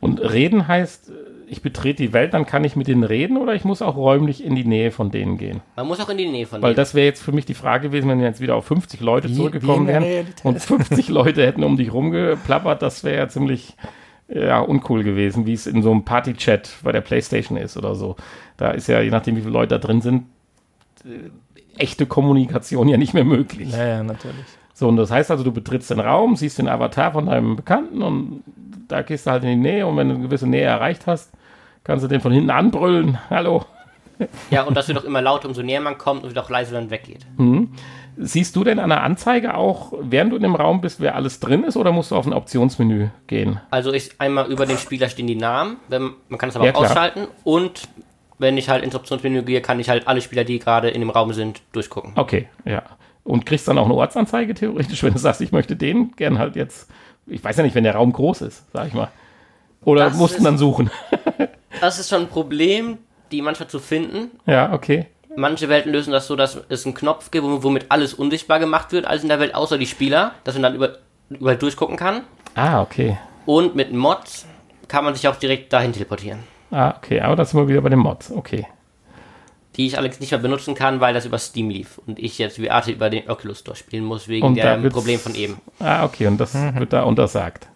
Und reden heißt, ich betrete die Welt, dann kann ich mit denen reden oder ich muss auch räumlich in die Nähe von denen gehen? Man muss auch in die Nähe von Weil denen. das wäre jetzt für mich die Frage gewesen, wenn wir jetzt wieder auf 50 Leute Wie- zurückgekommen wie wären Realität. und 50 Leute hätten um dich rumgeplappert, das wäre ja ziemlich ja, uncool gewesen, wie es in so einem Party-Chat bei der Playstation ist oder so. Da ist ja, je nachdem wie viele Leute da drin sind, äh, echte Kommunikation ja nicht mehr möglich. Ja, ja, natürlich. So, und das heißt also, du betrittst den Raum, siehst den Avatar von deinem Bekannten und da gehst du halt in die Nähe und wenn du eine gewisse Nähe erreicht hast, kannst du den von hinten anbrüllen. Hallo. Ja, und das wird auch immer lauter, umso näher man kommt und wird auch leiser dann weggeht. Siehst du denn an der Anzeige auch, während du in dem Raum bist, wer alles drin ist oder musst du auf ein Optionsmenü gehen? Also ich einmal über den Spieler stehen die Namen, wenn, man kann es aber Ja, auch klar. ausschalten und wenn ich halt ins Optionsmenü gehe, kann ich halt alle Spieler, die gerade in dem Raum sind, durchgucken. Okay, ja. Und kriegst dann auch eine Ortsanzeige theoretisch, wenn du sagst, ich möchte den gern halt jetzt, ich weiß ja nicht, wenn der Raum groß ist, sag ich mal. Oder Das mussten ist- dann suchen. Das ist schon ein Problem, die manchmal zu finden. ja, okay. Manche Welten lösen das so, dass es einen Knopf gibt, wom- womit alles unsichtbar gemacht wird, alles in der Welt, außer die Spieler, dass man dann über, überall durchgucken kann. Ah, okay. Und mit Mods kann man sich auch direkt dahin teleportieren. Ah, okay. Aber das sind wir wieder bei den Mods. Okay. Die ich allerdings nicht mehr benutzen kann, weil das über Steam lief und ich jetzt wie Arte über den Oculus Store spielen muss, wegen Und dem Problem von eben. Ah, okay. Und das wird da untersagt.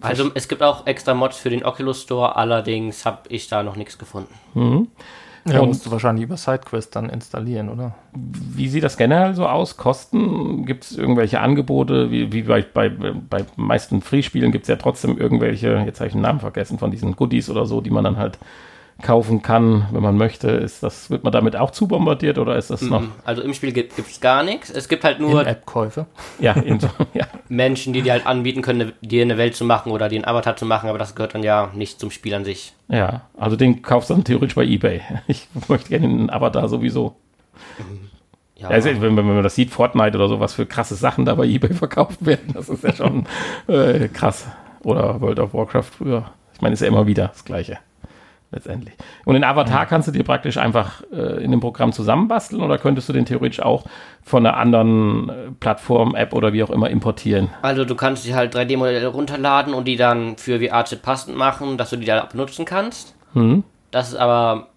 Also es gibt auch extra Mods für den Oculus Store, allerdings habe ich da noch nichts gefunden. Ja, Und- musst du wahrscheinlich über SideQuest dann installieren, oder? Wie sieht das generell so aus? Kosten? Gibt es irgendwelche Angebote? Wie, wie bei, bei, bei meisten Free-Spielen gibt es ja trotzdem irgendwelche, jetzt habe ich den Namen vergessen, von diesen Goodies oder so, die man dann halt kaufen kann, wenn man möchte. Ist das, wird man damit auch zu bombardiert oder ist das noch? Also im Spiel gibt es gar nichts. Es gibt halt nur In-App-Käufe. Ja, so, ja. Menschen, die dir halt anbieten können, dir eine Welt zu machen oder dir einen Avatar zu machen, aber das gehört dann ja nicht zum Spiel an sich. ja, also den kaufst du dann theoretisch bei Ebay. Ich möchte gerne einen Avatar sowieso. Ja, Also, wenn, wenn man das sieht, Fortnite oder so, was für krasse Sachen da bei eBay verkauft werden, das ist ja schon äh, krass. Oder World of Warcraft früher. Ich meine, ist ja immer wieder das Gleiche. Letztendlich. Und den Avatar kannst du dir praktisch einfach äh, in dem Programm zusammenbasteln oder könntest du den theoretisch auch von einer anderen äh, Plattform, App oder wie auch immer importieren? Also du kannst dir halt 3D-Modelle runterladen und die dann für VR-Chat passend machen, dass du die da benutzen kannst. Das ist aber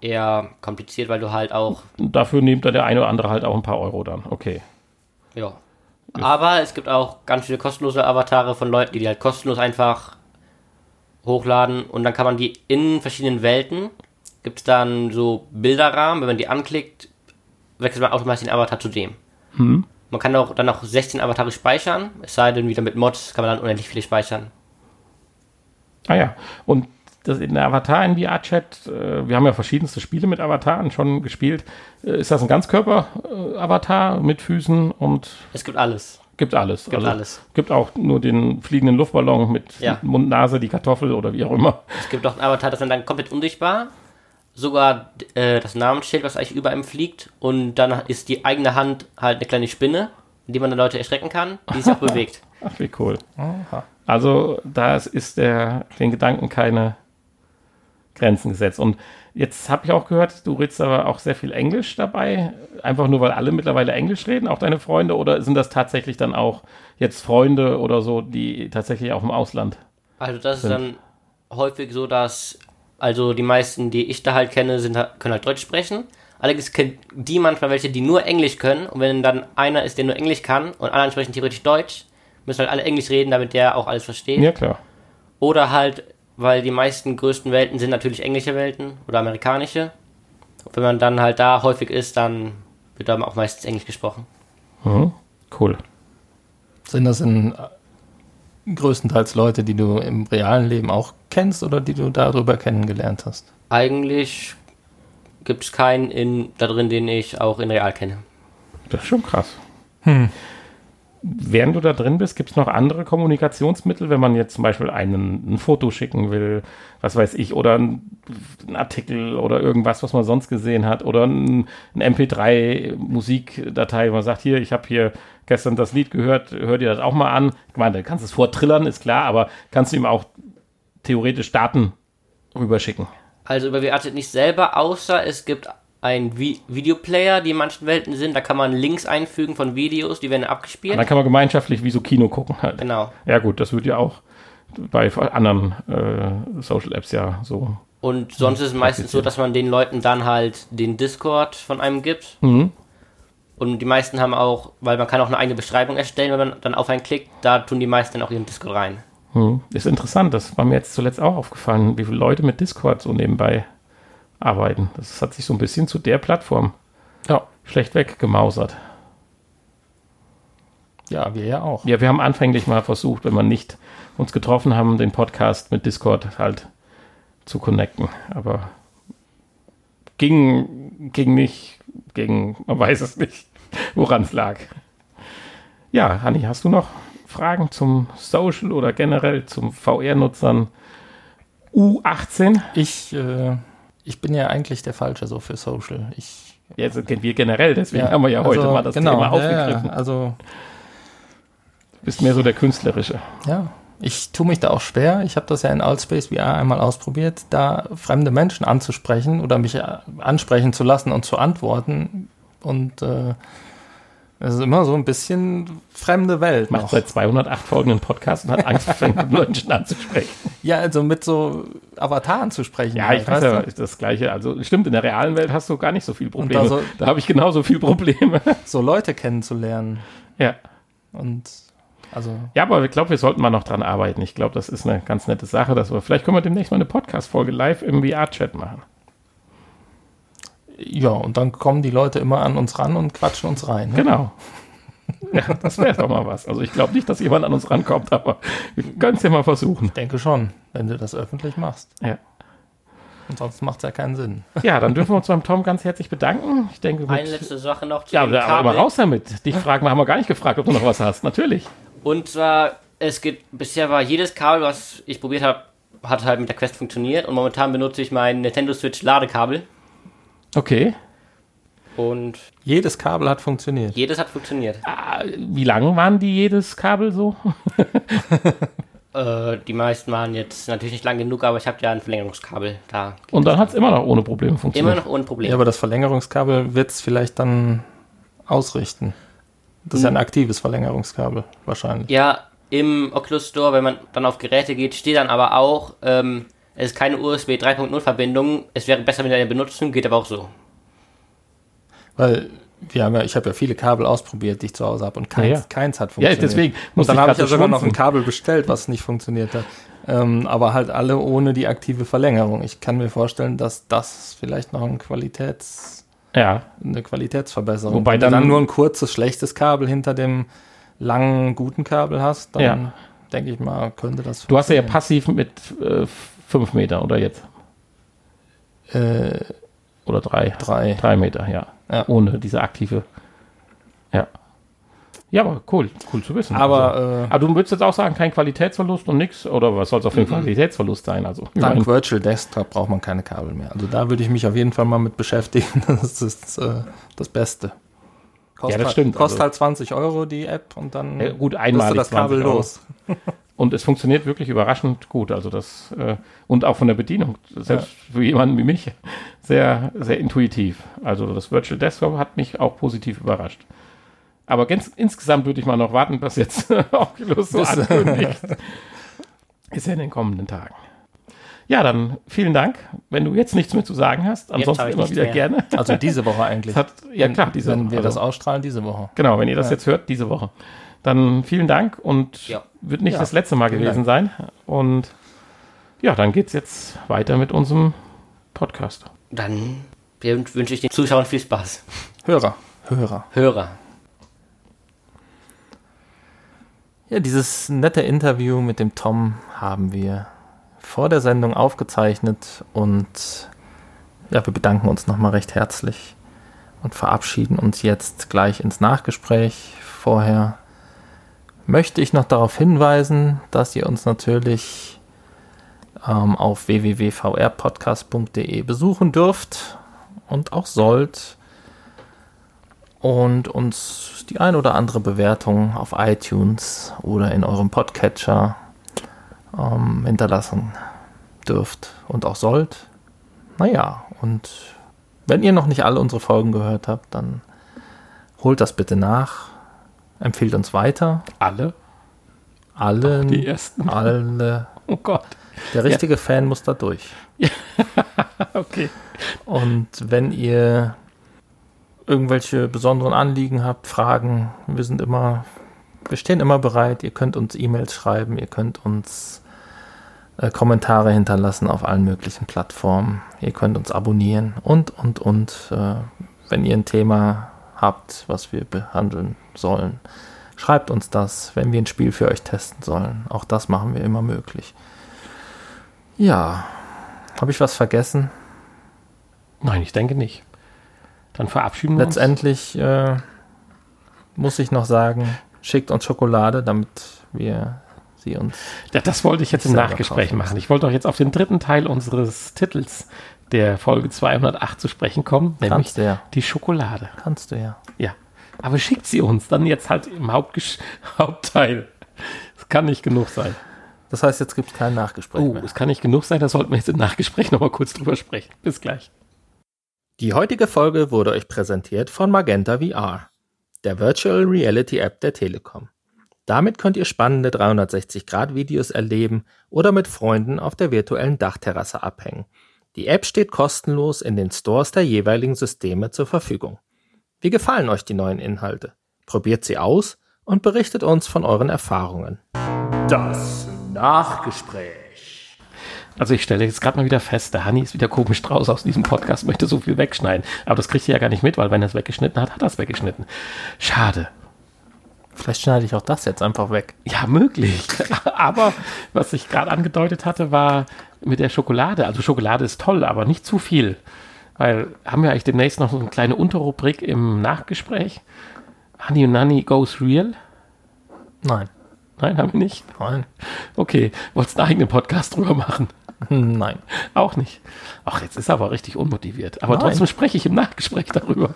eher kompliziert, weil du halt auch, dafür nimmt dann der eine oder andere halt auch ein paar Euro dann. Okay. ja. Aber es gibt auch ganz viele kostenlose Avatare von Leuten, die die halt kostenlos einfach hochladen und dann kann man die in verschiedenen Welten, gibt es dann so Bilderrahmen, wenn man die anklickt, wechselt man automatisch den Avatar zu dem. Man kann auch dann auch 16 Avatare speichern, es sei denn, wieder mit Mods kann man dann unendlich viele speichern. Ah ja, und das in der Avatar in VR-Chat, äh, wir haben ja verschiedenste Spiele mit Avataren schon gespielt. Äh, ist das ein Ganzkörper-Avatar mit Füßen und Es gibt alles. Gibt alles? Gibt alles. Gibt auch nur den fliegenden Luftballon mit Ja. Mund, Nase, die Kartoffel oder wie auch immer. Es gibt auch einen Avatar, das ist dann komplett unsichtbar. Sogar äh, das Namensschild, was eigentlich über ihm fliegt. Und dann ist die eigene Hand halt eine kleine Spinne, in die man dann Leute erschrecken kann, die sich auch bewegt. Ach, wie cool. Also da ist der, den Gedanken keine Grenzen gesetzt. Und jetzt habe ich auch gehört, du redest aber auch sehr viel Englisch dabei. Einfach nur, weil alle mittlerweile Englisch reden, auch deine Freunde? Oder sind das tatsächlich dann auch jetzt Freunde oder so, die tatsächlich auch im Ausland? Also das ist dann häufig so, dass also die meisten, die ich da halt kenne, sind, können halt Deutsch sprechen. Allerdings kennen die manchmal welche, die nur Englisch können. Und wenn dann einer ist, der nur Englisch kann und anderen sprechen theoretisch Deutsch, müssen halt alle Englisch reden, damit der auch alles versteht. Ja, klar. Oder halt weil die meisten größten Welten sind natürlich englische Welten oder amerikanische. Und wenn man dann halt da häufig ist, dann wird da auch meistens Englisch gesprochen. Mhm. Cool. Sind das in äh, größtenteils Leute, die du im realen Leben auch kennst oder die du darüber kennengelernt hast? Eigentlich gibt es keinen in, da drin, den ich auch in real kenne. Das ist schon krass. Während du da drin bist, gibt es noch andere Kommunikationsmittel, wenn man jetzt zum Beispiel einen, ein Foto schicken will, was weiß ich, oder ein, ein Artikel oder irgendwas, was man sonst gesehen hat, oder ein, ein MP3-Musikdatei, wo man sagt, hier, ich habe hier gestern das Lied gehört, hör dir das auch mal an. Ich meine, du kannst es vortrillern, ist klar, aber kannst du ihm auch theoretisch Daten rüberschicken. Also über WAZ nicht selber, außer es gibt einen Vi Videoplayer, die in manchen Welten sind. Da kann man Links einfügen von Videos, die werden abgespielt. Und dann kann man gemeinschaftlich wie so Kino gucken halt. Genau. Ja gut, das wird ja auch bei anderen äh, Social Apps ja so. Und sonst ist es meistens so, dass man den Leuten dann halt den Discord von einem gibt. Mhm. Und die meisten haben auch, weil man kann auch eine eigene Beschreibung erstellen, wenn man dann auf einen klickt, da tun die meisten dann auch ihren Discord rein. Hm. Ist interessant, das war mir jetzt zuletzt auch aufgefallen, wie viele Leute mit Discord so nebenbei arbeiten. Das hat sich so ein bisschen zu der Plattform Ja. schlecht weggemausert. Ja, wir ja auch. Ja, wir haben anfänglich mal versucht, wenn wir nicht uns getroffen haben, den Podcast mit Discord halt zu connecten. Aber ging, ging nicht, ging, man weiß es nicht, woran es lag. Ja, Hanni, hast du noch Fragen zum Social oder generell zum VR-Nutzern U18? Ich, äh, ich bin ja eigentlich der Falsche so für Social. Ich Jetzt kennen wir generell, deswegen haben wir ja heute also, mal das genau, Thema ja, aufgegriffen. Ja, also Du bist mehr so der Künstlerische. Ja, ich tue mich da auch schwer. Ich habe das ja in Allspace VR einmal ausprobiert, da fremde Menschen anzusprechen oder mich äh, ansprechen zu lassen und zu antworten. Und äh, es ist immer so ein bisschen fremde Welt. Macht Noch. seit 208 Folgen einen Podcast und hat Angst, fremde Menschen anzusprechen. Ja, also mit so Avataren zu sprechen. Ja, halt, ich weiß ja, ist das Gleiche. Also stimmt, in der realen Welt hast du gar nicht so viele Probleme. da so- da habe ich genauso viele Probleme. So Leute kennenzulernen. ja. Und also, Ja, aber ich glaube, wir sollten mal noch dran arbeiten. Ich glaube, das ist eine ganz nette Sache, dass wir, vielleicht können wir demnächst mal eine Podcast-Folge live im VR-Chat machen. Ja, und dann kommen die Leute immer an uns ran und quatschen uns rein. Ne? Genau. Ja, das wäre doch mal was. Also ich glaube nicht, dass jemand an uns rankommt, aber wir können es ja mal versuchen. Ich denke schon, wenn du das öffentlich machst. Ja. Ansonsten macht es ja keinen Sinn. ja, dann dürfen wir uns beim Tom ganz herzlich bedanken. Ich denke, Eine letzte Sache noch zu ja, dem aber Kabel. aber raus damit. Dich fragen wir, haben wir gar nicht gefragt, ob du noch was hast. Natürlich. Und zwar, es gibt, bisher war jedes Kabel, was ich probiert habe, hat halt mit der Quest funktioniert. Und momentan benutze ich mein Nintendo Switch Ladekabel. Okay. Und Jedes Kabel hat funktioniert. jedes hat funktioniert. Ah, Wie lang waren die jedes Kabel so? Äh, die meisten waren jetzt natürlich nicht lang genug, aber ich habe ja ein Verlängerungskabel da. Und dann hat es immer noch ohne Probleme Immer funktioniert. noch ohne Problem. Ja, aber das Verlängerungskabel wird es vielleicht dann ausrichten. Das ist ja ein aktives Verlängerungskabel, wahrscheinlich. Ja, im Oculus Store, wenn man dann auf Geräte geht, steht dann aber auch, ähm, es ist keine USB 3.0 Verbindung. Es wäre besser, wenn ihr eine benutzen, geht aber auch so. Weil wir haben ja, ich habe ja viele Kabel ausprobiert, die ich zu Hause habe und keins, Ja, ja. keins hat Ja, funktioniert. deswegen Und dann habe ich ja so sogar noch ein. Kabel bestellt, was nicht funktioniert hat. Ähm, aber halt alle ohne die aktive Verlängerung. Ich kann mir vorstellen, dass das vielleicht noch ein Qualitäts, Ja, eine Qualitätsverbesserung. Wobei Wenn du dann- dann nur ein kurzes, schlechtes Kabel hinter dem langen, guten Kabel hast, dann Ja. denke ich mal, könnte das du hast ja passiv mit 5 Meter oder jetzt? Äh, Oder 3? drei. 3 Meter, ja. Ja. Ohne diese aktive. Ja. Ja, aber cool, cool zu wissen. Aber, also, äh, aber du würdest jetzt auch sagen, kein Qualitätsverlust und nichts? Oder was soll es auf jeden Fall Qualitätsverlust sein? Also, Dank Virtual Desktop braucht man keine Kabel mehr. Also da würde ich mich auf jeden Fall mal mit beschäftigen. Das ist äh, das Beste. Kostet das halt- stimmt, Kostet also- halt 20 Euro die App und dann Ja, gut, du das Kabel 20 Euro. los. Und es funktioniert wirklich überraschend gut. Also das äh, und auch von der Bedienung, selbst für jemanden wie mich, sehr, sehr intuitiv. Also das Virtual Desktop hat mich auch positiv überrascht. Aber ganz, insgesamt würde ich mal noch warten, bis jetzt Oculus so ankündigt. Ist ja in den kommenden Tagen. Ja, dann vielen Dank. Wenn du jetzt nichts mehr zu sagen hast, ansonsten immer wieder mehr. gerne. Also diese Woche eigentlich. Hat, ja klar, diese Wenn wir also- das ausstrahlen, diese Woche. Genau, wenn ihr das jetzt hört, diese Woche. Dann vielen Dank und Ja. wird nicht Ja, das letzte Mal gewesen sein. Und Ja, dann geht's jetzt weiter mit unserem Podcast. Dann wünsche ich den Zuschauern viel Spaß. Hörer, Hörer. Hörer. Ja, dieses nette Interview mit dem Tom haben wir vor der Sendung aufgezeichnet und ja, wir bedanken uns nochmal recht herzlich und verabschieden uns jetzt gleich ins Nachgespräch. Vorher möchte ich noch darauf hinweisen, dass ihr uns natürlich ähm, auf www.vrpodcast.de besuchen dürft und auch sollt und uns die ein oder andere Bewertung auf iTunes oder in eurem Podcatcher ähm, hinterlassen dürft und auch sollt. Naja, und wenn ihr noch nicht alle unsere Folgen gehört habt, dann holt das bitte nach, empfiehlt uns weiter. Alle? Alle. die ersten? Alle. Oh Gott. Der richtige ja. Fan muss da durch. okay. Und wenn ihr irgendwelche besonderen Anliegen habt, Fragen, wir sind immer, wir stehen immer bereit. Ihr könnt uns E-Mails schreiben, ihr könnt uns äh, Kommentare hinterlassen auf allen möglichen Plattformen. Ihr könnt uns abonnieren und, und, und. Äh, wenn ihr ein Thema habt, was wir behandeln sollen, schreibt uns das, wenn wir ein Spiel für euch testen sollen. Auch das machen wir immer möglich. Ja, habe ich was vergessen? Nein, ich denke nicht. Dann verabschieden wir Letztendlich, uns. Letztendlich äh, muss ich noch sagen, schickt uns Schokolade, damit wir sie uns. Ja, das wollte ich jetzt im Nachgespräch machen. Ich wollte auch jetzt auf den dritten Teil unseres Titels der Folge 208 zu sprechen kommen, nämlich Kannst du ja. die Schokolade. Kannst du ja. Ja. Aber schickt sie uns dann jetzt halt im Hauptges Hauptteil. Es kann nicht genug sein. Das heißt, jetzt gibt es kein Nachgespräch. Oh, es kann nicht genug sein, da sollten wir jetzt im Nachgespräch nochmal kurz drüber sprechen. Bis gleich. Die heutige Folge wurde euch präsentiert von Magenta VR, der Virtual Reality App der Telekom. Damit könnt ihr spannende 360-Grad-Videos erleben oder mit Freunden auf der virtuellen Dachterrasse abhängen. Die App steht kostenlos in den Stores der jeweiligen Systeme zur Verfügung. Wie gefallen euch die neuen Inhalte? Probiert sie aus und berichtet uns von euren Erfahrungen. Das Nachgespräch. Also ich stelle jetzt gerade mal wieder fest, der Hanni ist wieder komisch draus aus diesem Podcast, möchte so viel wegschneiden. Aber das kriegt ihr ja gar nicht mit, weil wenn er es weggeschnitten hat, hat er es weggeschnitten. Schade. Vielleicht schneide ich auch das jetzt einfach weg. Ja, möglich. aber was ich gerade angedeutet hatte, war mit der Schokolade. Also Schokolade ist toll, aber nicht zu viel. Weil haben wir eigentlich demnächst noch so eine kleine Unterrubrik im Nachgespräch? Honey und Nanny goes real? Nein. Nein, haben wir nicht? Nein. Okay, wolltest du einen eigenen Podcast drüber machen? Nein. Auch nicht. Ach, jetzt ist er aber richtig unmotiviert. Aber Nein. trotzdem spreche ich im Nachgespräch darüber.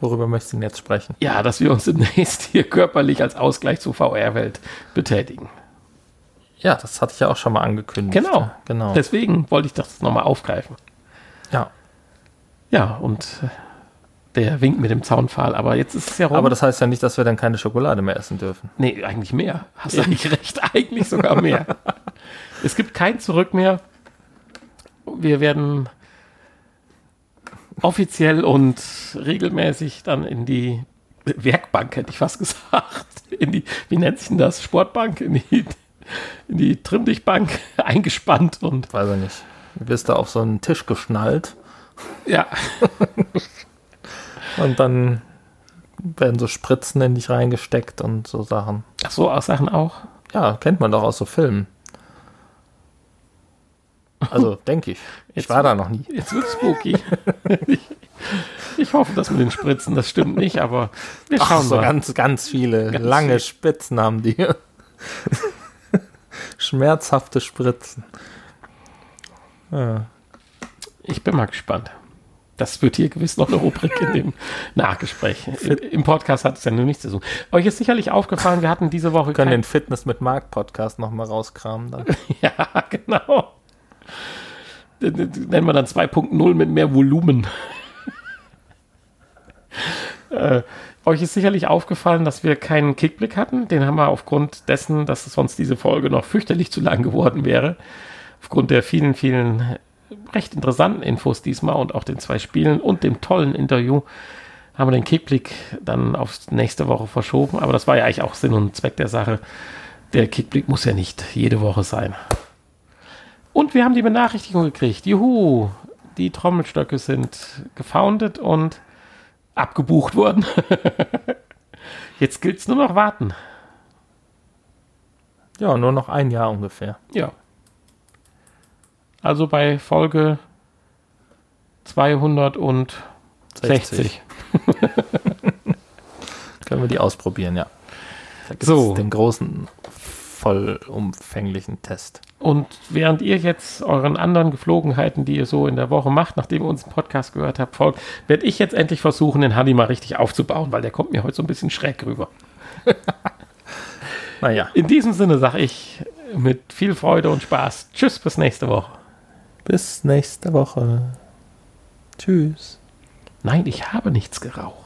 Worüber möchtest du denn jetzt sprechen? Ja, dass wir uns demnächst hier körperlich als Ausgleich zur VR-Welt betätigen. Ja, das hatte ich ja auch schon mal angekündigt. Genau. genau. Deswegen wollte ich das nochmal aufgreifen. Ja. Ja, und äh, der winkt mit dem Zaunpfahl, aber jetzt ist es ja rum. Aber das heißt ja nicht, dass wir dann keine Schokolade mehr essen dürfen. Nee, eigentlich mehr. Hast du eigentlich recht, eigentlich sogar mehr. es gibt kein Zurück mehr. Wir werden offiziell und regelmäßig dann in die Werkbank, hätte ich fast gesagt. In die, wie nennt sich denn das? Sportbank, in die, in die Trimmdichtbank eingespannt und. Weiß ich nicht. Du wirst da auf so einen Tisch geschnallt. Ja. und dann werden so Spritzen in dich reingesteckt und so Sachen. Ach so, auch Sachen auch? Ja, kennt man doch aus so Filmen. Also, denke ich. Ich jetzt, war da noch nie. Jetzt wird spooky. ich, ich, hoffe, dass mit den Spritzen, das stimmt nicht, aber wir schauen Ach, so mal. ganz, ganz viele ganz lange viel. Spitzen haben die. Schmerzhafte Spritzen. Ja. Ich bin mal gespannt. Das wird hier gewiss noch eine Rubrik in dem Nachgespräch. Im Podcast hat es ja nur nichts zu tun. Euch ist sicherlich aufgefallen, wir hatten diese Woche. Wir können den Fitness mit Mark Podcast nochmal rauskramen dann. ja, genau. nennen wir dann 2.0 mit mehr Volumen. äh, euch ist sicherlich aufgefallen, dass wir keinen Kickblick hatten. Den haben wir aufgrund dessen, dass sonst diese Folge noch fürchterlich zu lang geworden wäre. Aufgrund der vielen, vielen recht interessanten Infos diesmal und auch den zwei Spielen und dem tollen Interview haben wir den Kickblick dann auf nächste Woche verschoben. Aber das war ja eigentlich auch Sinn und Zweck der Sache. Der Kickblick muss ja nicht jede Woche sein. Und wir haben die Benachrichtigung gekriegt. Juhu, die Trommelstöcke sind gefoundet und abgebucht worden. Jetzt gilt es nur noch warten. Ja, nur noch ein Jahr ungefähr. Ja. Also bei Folge 260. 60. Können wir die ausprobieren, ja. Da So. den großen, vollumfänglichen Test. Und während ihr jetzt euren anderen Geflogenheiten, die ihr so in der Woche macht, nachdem ihr unseren Podcast gehört habt, folgt, werde ich jetzt endlich versuchen, den Handy mal richtig aufzubauen, weil der kommt mir heute so ein bisschen schräg rüber. Naja, In diesem Sinne sage ich mit viel Freude und Spaß. Tschüss, bis nächste Woche. bis nächste Woche. Tschüss. Nein, ich habe nichts geraucht.